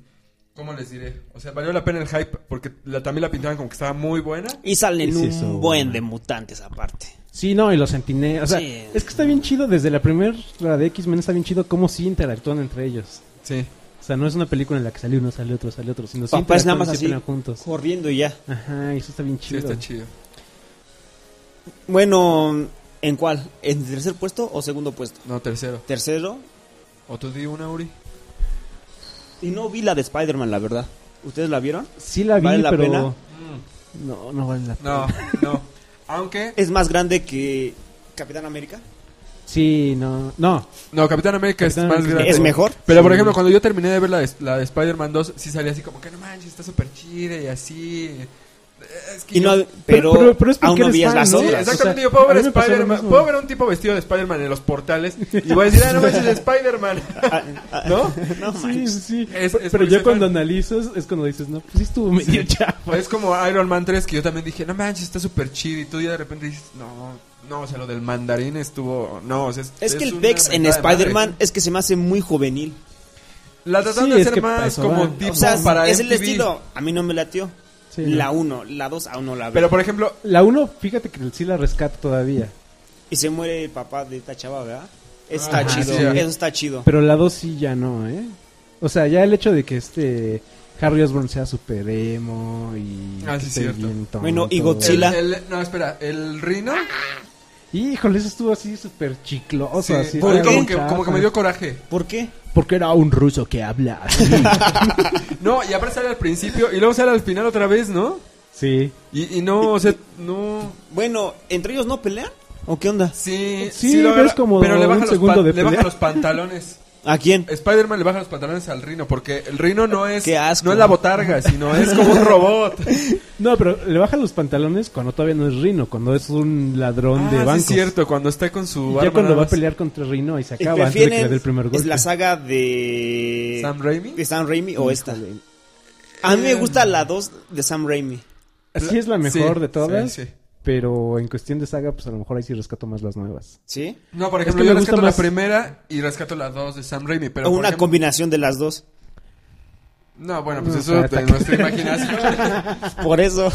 ¿Cómo les diré? O sea, valió la pena el hype porque la, también la pintaban como que estaba muy buena. Y salen Sí, un eso, buen de mutantes aparte. Sí, no, y los sentinelas. O sea, Sí. es que está bien chido desde la primera, de X-Men, está bien chido cómo sí interactúan entre ellos. Sí. O sea, no es una película en la que sale uno, sale otro, sale otro, sino sí Papá es nada más así, juntos. corriendo y ya. Ajá, y eso está bien Sí, chido. está chido. Bueno, ¿en cuál? ¿En tercer puesto o segundo puesto? No, tercero. Tercero. ¿O tú di una, Uri? Y no vi la de Spider-Man, la verdad. ¿Ustedes la vieron? Sí la vi, ¿Vale la pero pena? no, no vale la pena. No, no. Aunque... ¿Es más grande que Capitán América? Sí, no, no. No, Capitán América es más América grande. ¿Es mejor? Pero, por ejemplo, cuando yo terminé de ver la de, la de Spider-Man 2, sí salía así como que no manches, está súper chida y así. Es que Y no, yo- pero, pero- pero es porque aún no vías las otras. exactamente. O sea, yo puedo ver Spider-Man. Puedo a un tipo vestido de Spider-Man en los portales y voy a decir, ah, no manches, es Spider-Man. ¿No? No Sí, manches. sí. Es- Pero- es pero por ya cuando analizas es cuando dices, no, pues sí estuvo medio chafa. Es como Iron Man 3 que yo también dije, no manches, está súper chido. Y tú ya de repente dices, no, no, o sea, lo del mandarín estuvo. No, o sea, es, Es que el Vex en. Spider-Man es que se me hace muy juvenil. La trataron Sí, de es hacer más como tipo o sea, para es el estilo. A mí no me latió. Sí, la no. 1, la 2 aún no la veo. Pero por ejemplo, La 1, fíjate que sí la rescata todavía. Y se muere el papá de esta chava, ¿verdad? Eso Ajá, está chido. sí. Eso está chido. Pero la 2 sí ya no, ¿eh? O sea, ya el hecho de que este Harry Osborn sea super emo y Ah, que sí, esté cierto. bien tonto. Bueno, y el, Godzilla. el- no, espera, el Rino. Híjole, eso estuvo así súper chicloso. Sí, así, a mí ¿Por como, que, como que me dio coraje. ¿Por qué? Porque era un ruso que habla así. No, y aparte sale al principio y luego sale al final otra vez, ¿no? sí. Y, y no, o sea, no. Bueno, ¿entre ellos no pelean? ¿O qué onda? Sí, Sí, lo ves como pero le baja, los, le baja los pantalones. ¿A quién? Spider-Man le baja los pantalones al Rino porque el Rino no es Qué asco. no es la botarga, sino es como un robot. No, pero le baja los pantalones cuando todavía no es Rino, cuando es un ladrón ah, de sí bancos. es cierto, cuando está con su Y ya arma cuando nada va a más. pelear contra Rino y se acaba antes de que le ¿Prefieren dé el primer golpe. es la saga de Sam Raimi. de Sam Raimi o esta? A mí me Eh, gusta la 2 de Sam Raimi. Sí es la mejor Sí, de todas, sí, sí. Pero en cuestión de saga, pues a lo mejor ahí sí rescato más las nuevas. ¿Sí? No, por Es ejemplo, que yo me gusta rescato más- la primera y rescato la dos de Sam Raimi, pero o una ejemplo- combinación de las dos. No, bueno, pues No, eso de nuestra imaginación. Por eso.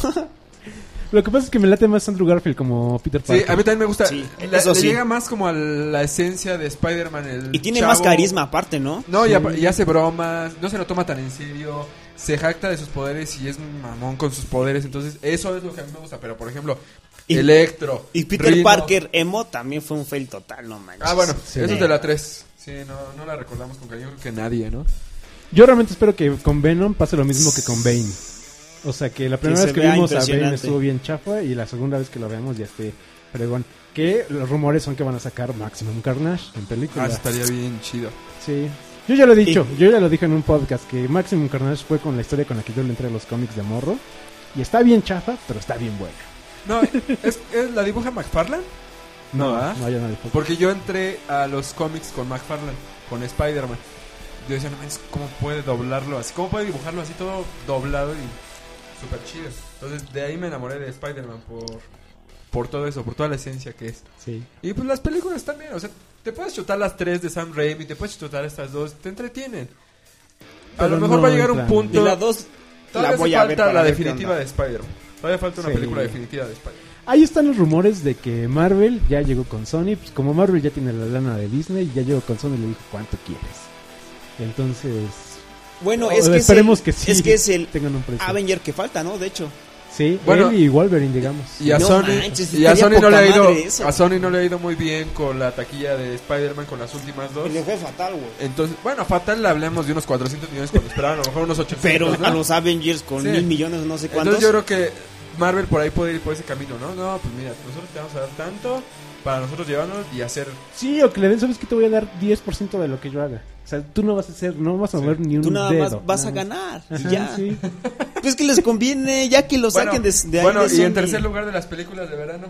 Lo que pasa es que me late más Andrew Garfield como Peter Sí, Parker. a mí también me gusta. Sí, La- eso le sí. llega más como a la esencia de Spider-Man. el y tiene chavo. más carisma aparte, ¿no? No, Sí. hace bromas, no se lo toma tan en serio, se jacta de sus poderes y es un mamón con sus poderes. Entonces, eso es lo que a mí me gusta. Pero, por ejemplo, Y- Electro. Y Peter Parker emo también fue un fail total, no manches. Ah, bueno, Sí. eso es de la 3. Sí, no, no la recordamos con cariño, creo que nadie, ¿no? Yo realmente espero que con Venom pase lo mismo que con Bane. O sea, que la primera vez que vimos a Bane estuvo bien chafa y la segunda vez que lo veamos ya esté fregón. Que los rumores son que van a sacar Maximum Carnage en película. Ah, estaría bien chido. Sí. Yo ya lo he dicho, yo ya lo dije en un podcast que Maximum Carnage fue con la historia con la que yo le entré a los cómics de morro. Y está bien chafa, pero está bien buena. No, ¿es, es la dibuja McFarlane? No, ¿ah? no, ya no. Porque yo entré a los cómics con McFarlane, con Spider-Man. Yo decía, no ¿cómo puede doblarlo así? ¿Cómo puede dibujarlo así todo doblado y súper chido? Entonces, de ahí me enamoré de Spider-Man por, por todo eso, por toda la esencia que es. Sí. Y pues las películas también, o sea, te puedes chutar las tres de Sam Raimi, te puedes chutar estas dos, te entretienen. A Pero lo mejor no va a llegar un punto... Y la 2 Todavía la voy hace a ver falta para la ver definitiva de Spider-Man. Todavía falta una Sí. película definitiva de Spider-Man. Ahí están los rumores de que Marvel ya llegó con Sony. Pues como Marvel ya tiene la lana de Disney, ya llegó con Sony y le dijo cuánto quieres. Entonces, Bueno, es que esperemos es el, que sí es que es el tengan un precio. Avenger que falta, ¿no? De hecho. Sí, Bueno, él y Wolverine, digamos. Y a No Sony, manches, y a estaría Sony no le ha ido, a Sony no le ha ido muy bien con la taquilla de Spider-Man con las últimas dos. Le fue fatal, güey. Entonces, bueno, fatal le hablemos de unos 400 millones cuando esperaban a lo mejor unos 800. Pero ¿no? a los Avengers con Sí. mil millones, no sé cuántos. Entonces yo creo que Marvel por ahí puede ir por ese camino, ¿no? No, pues mira, nosotros te vamos a dar tanto para nosotros llevarnos y hacer... Sí, o que le den, ¿sabes que Te voy a dar 10% de lo que yo haga. O sea, tú no vas a hacer, no vas a mover ni un Tú nada dedo. más vas a Nada ganar. Ajá, ya. sí. Pues que les conviene, ya que lo Bueno, saquen de, de ahí bueno, de y en tercer lugar de las películas de verano.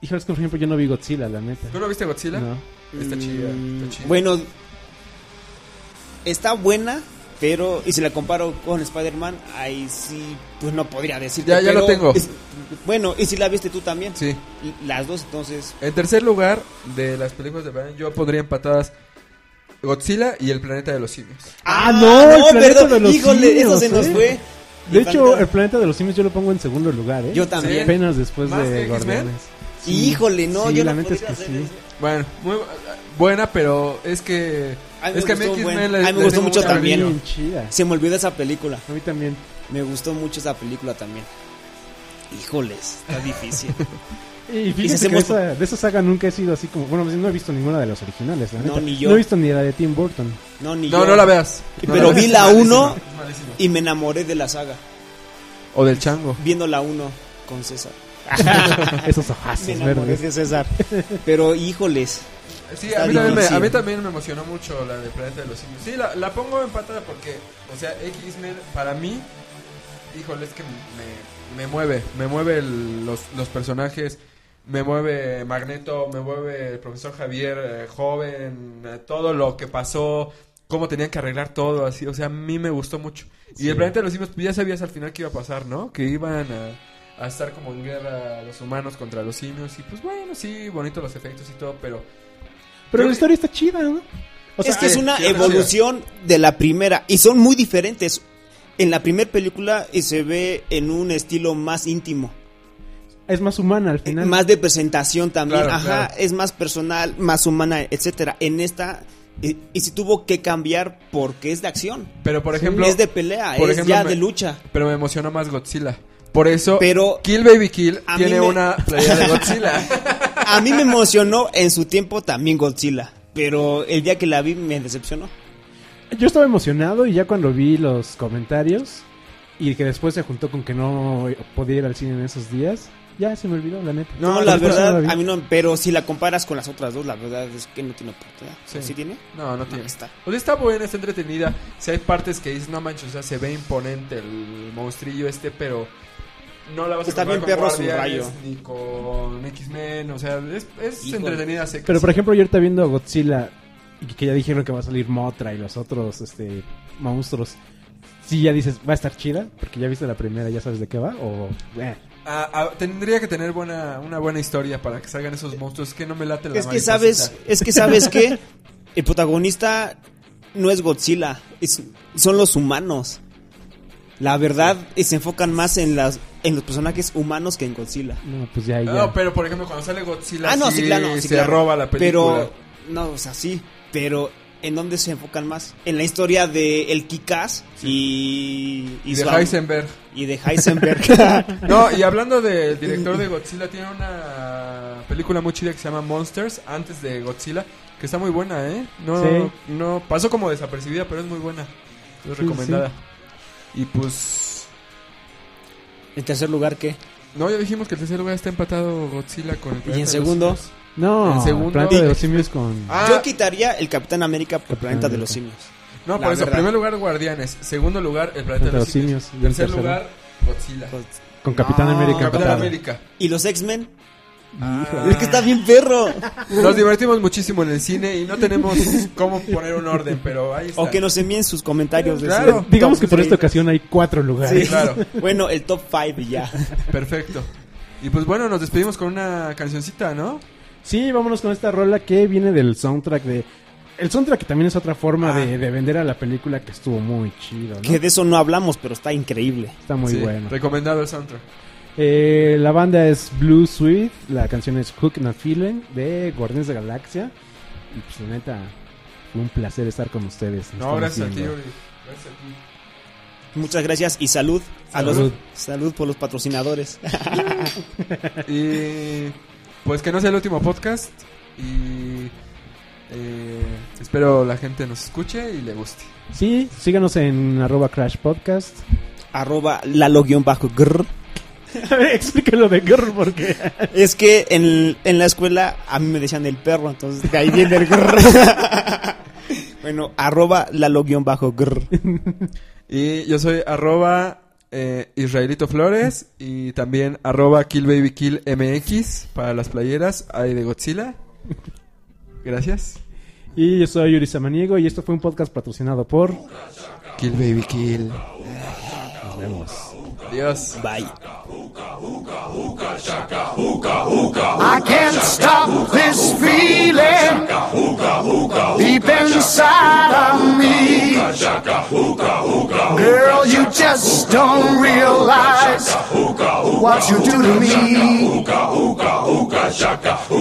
Híjole, es que por ejemplo yo no vi Godzilla, la neta. ¿Tú no viste Godzilla? No. Está chida, Mm, está chida. Bueno, está buena, pero y si la comparo con Spider-Man, ahí sí, pues no podría decirte. Ya- ya pero lo tengo. es- bueno, y si la viste tú también. Sí. Las dos, entonces. En tercer lugar de las películas de verano yo pondría empatadas Godzilla y El Planeta de los Simios. Ah, no, el planeta perdón, de los híjole, eso se nos ¿eh? fue. De El hecho, planeta- el planeta de los simios yo lo pongo en segundo lugar, ¿eh? Yo también. Apenas después ¿Más que de? Guardianes. Híjole, no, Sí, yo la no neta es podría que sí. Bueno, muy bu- buena, pero es que... Me es que a mí gustó X-Men buen- le- a mí me gustó mucho también. chida. Se me olvidó esa película. A mí también. Me gustó mucho esa película también. Híjoles, está difícil. Y si hacemos- que esa- de esa saga nunca he sido así como... Bueno, no he visto ninguna de los originales, la No, neta. ni yo. No he visto ni la de Tim Burton. No, ni No, yo. no la veas. No Pero la vi la Es uno. malísima, es malísima. Y me enamoré de la saga. O del chango. Viendo la 1 con César. Esos ojazos Me enamoré verdes. de César. Pero híjoles. Sí, a mí, también me, a mí también me emocionó mucho la de Planeta de los Simios. Sí, la, la pongo empatada porque, o sea, X-Men para mí, híjole, es que me, me mueve. Me mueve el- los, los personajes, me mueve Magneto, me mueve el profesor Javier eh, joven, eh, todo lo que pasó, cómo tenían que arreglar todo, así. O sea, a mí me gustó mucho. Y el Planeta de los Simios, pues ya sabías al final qué iba a pasar, ¿no? Que iban a, a estar como en guerra los humanos contra los simios. Y pues bueno, sí, bonitos los efectos y todo, pero... Pero la historia está chida, ¿no? O es que es una evolución de la primera. Y son muy diferentes. En la primera película eh, se ve en un estilo más íntimo. Es más humana al Eh, final. Más de presentación también. Claro, Ajá, claro. es más personal, más humana, etcétera. En esta. Y, y si tuvo que cambiar porque es de acción. Pero por Sí. ejemplo, es de pelea, por es ejemplo, ya me- de lucha. pero me emocionó más Godzilla. Por eso, Pero Kill Baby Kill tiene me- una playera de Godzilla. a mí me emocionó en su tiempo también Godzilla. Pero el día que la vi me decepcionó. Yo estaba emocionado y ya cuando vi los comentarios y que después se juntó con que no podía ir al cine en esos días, ya se me olvidó, la neta. No, No, la después no la verdad, a mí no. Pero si la comparas con las otras dos, la verdad es que no tiene oportunidad. Sí. ¿Sí, tiene? No, no tiene. está. O sea, está buena, está entretenida. Si hay partes que dices, no manches, o sea, se ve imponente el monstrillo este, pero no la vas a Está bien con perro su rayo. Ni con X-Men, o sea, es, entretenida. seca, Pero por ejemplo, yo ahorita viendo a Godzilla y que ya dijeron que va a salir Motra y los otros este monstruos. Sí, ya dices, va a estar chida, porque ya viste la primera, ya sabes de qué va, o... eh. Ah, ah, tendría que tener buena, una buena historia para que salgan esos monstruos. Es que no me late la Es que sabes, es que sabes que el protagonista no es Godzilla, es- son los humanos. La verdad, eh, se enfocan más en las en los personajes humanos que en Godzilla. No, pues ya, ya. No, pero por ejemplo, cuando sale Godzilla, Ah, no, sí, claro, sí, se claro. roba la película. Pero no, o sea, sí, pero ¿en dónde se enfocan más? En la historia de el Kikaz y y de su- Heisenberg. y de Heisenberg. No, y hablando del director de Godzilla, tiene una película muy chida que se llama Monsters, antes de Godzilla, que está muy buena, ¿eh? No, Sí. no pasó como desapercibida, pero es muy buena. Es Sí, recomendada. Y pues... en tercer lugar, ¿qué? No, ya dijimos que el tercer lugar está empatado Godzilla con el en de los segundo? No, En segundo- Planeta de los Simios con... Ah, Yo quitaría el Capitán América por Capitán Planeta de los Simios. no, la por eso, verdad. primer lugar Guardianes, segundo lugar el Planeta de los Simios, en tercer lugar Godzilla. con Capitán No, América. Capitán empatado. América. ¿Y los X-Men? Ah. Es que está bien perro. Nos divertimos muchísimo en el cine y no tenemos cómo poner un orden, pero ahí está. O que nos envíen sus comentarios. de Claro. Digamos que por esta ocasión hay cuatro lugares. Sí, claro. Bueno, el top 5 ya. Perfecto. Y pues bueno, nos despedimos con una cancioncita, ¿no? Sí, vámonos con esta rola que viene del soundtrack de... El soundtrack que también es otra forma Ah. de, de vender a la película que estuvo muy chido, ¿no? Que de eso no hablamos, pero está increíble. Está muy Sí, bueno. Recomendado el soundtrack. Eh, la banda es Blue Sweet, la canción es Hook Not Feeling de Guardianes de la Galaxia. Y pues la neta, fue un placer estar con ustedes. No, gracias a ti. Gracias a ti. Muchas gracias y salud. A los, Salud. salud por los patrocinadores. Y pues que no sea el último podcast. Y eh, espero la gente nos escuche y le guste. Sí, síganos en arroba Crash Podcast. Arroba lalo-grr. A ver, explíquelo de Girl porque... Es que en, en la escuela a mí me decían el perro, entonces de ahí viene el grr. bueno, arroba lalo-grr. Y yo soy arroba eh, Israelito Flores y también arroba KillBabyKillMX para las playeras hay de Godzilla. Gracias. Y yo soy Yuri Samaniego y esto fue un podcast patrocinado por... Kill Baby Kill. Nos vemos. Adiós. Bye. I can't stop this feeling deep inside of me. Girl, you just don't realize what you do to me.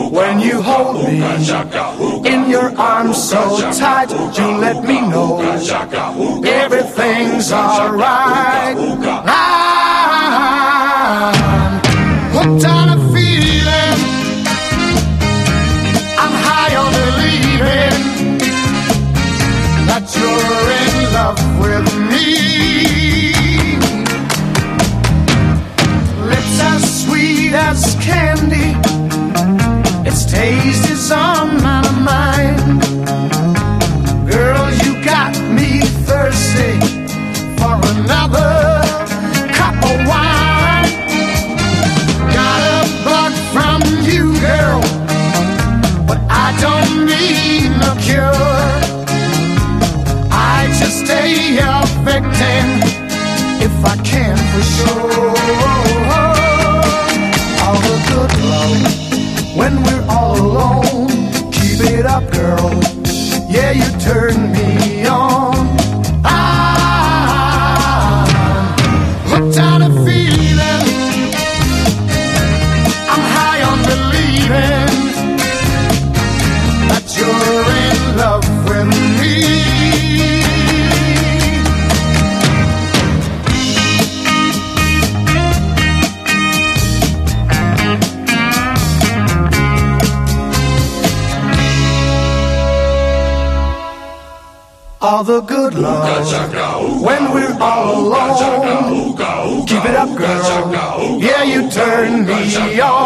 When you hold me in your arms so tight, you let me know everything's alright. 你要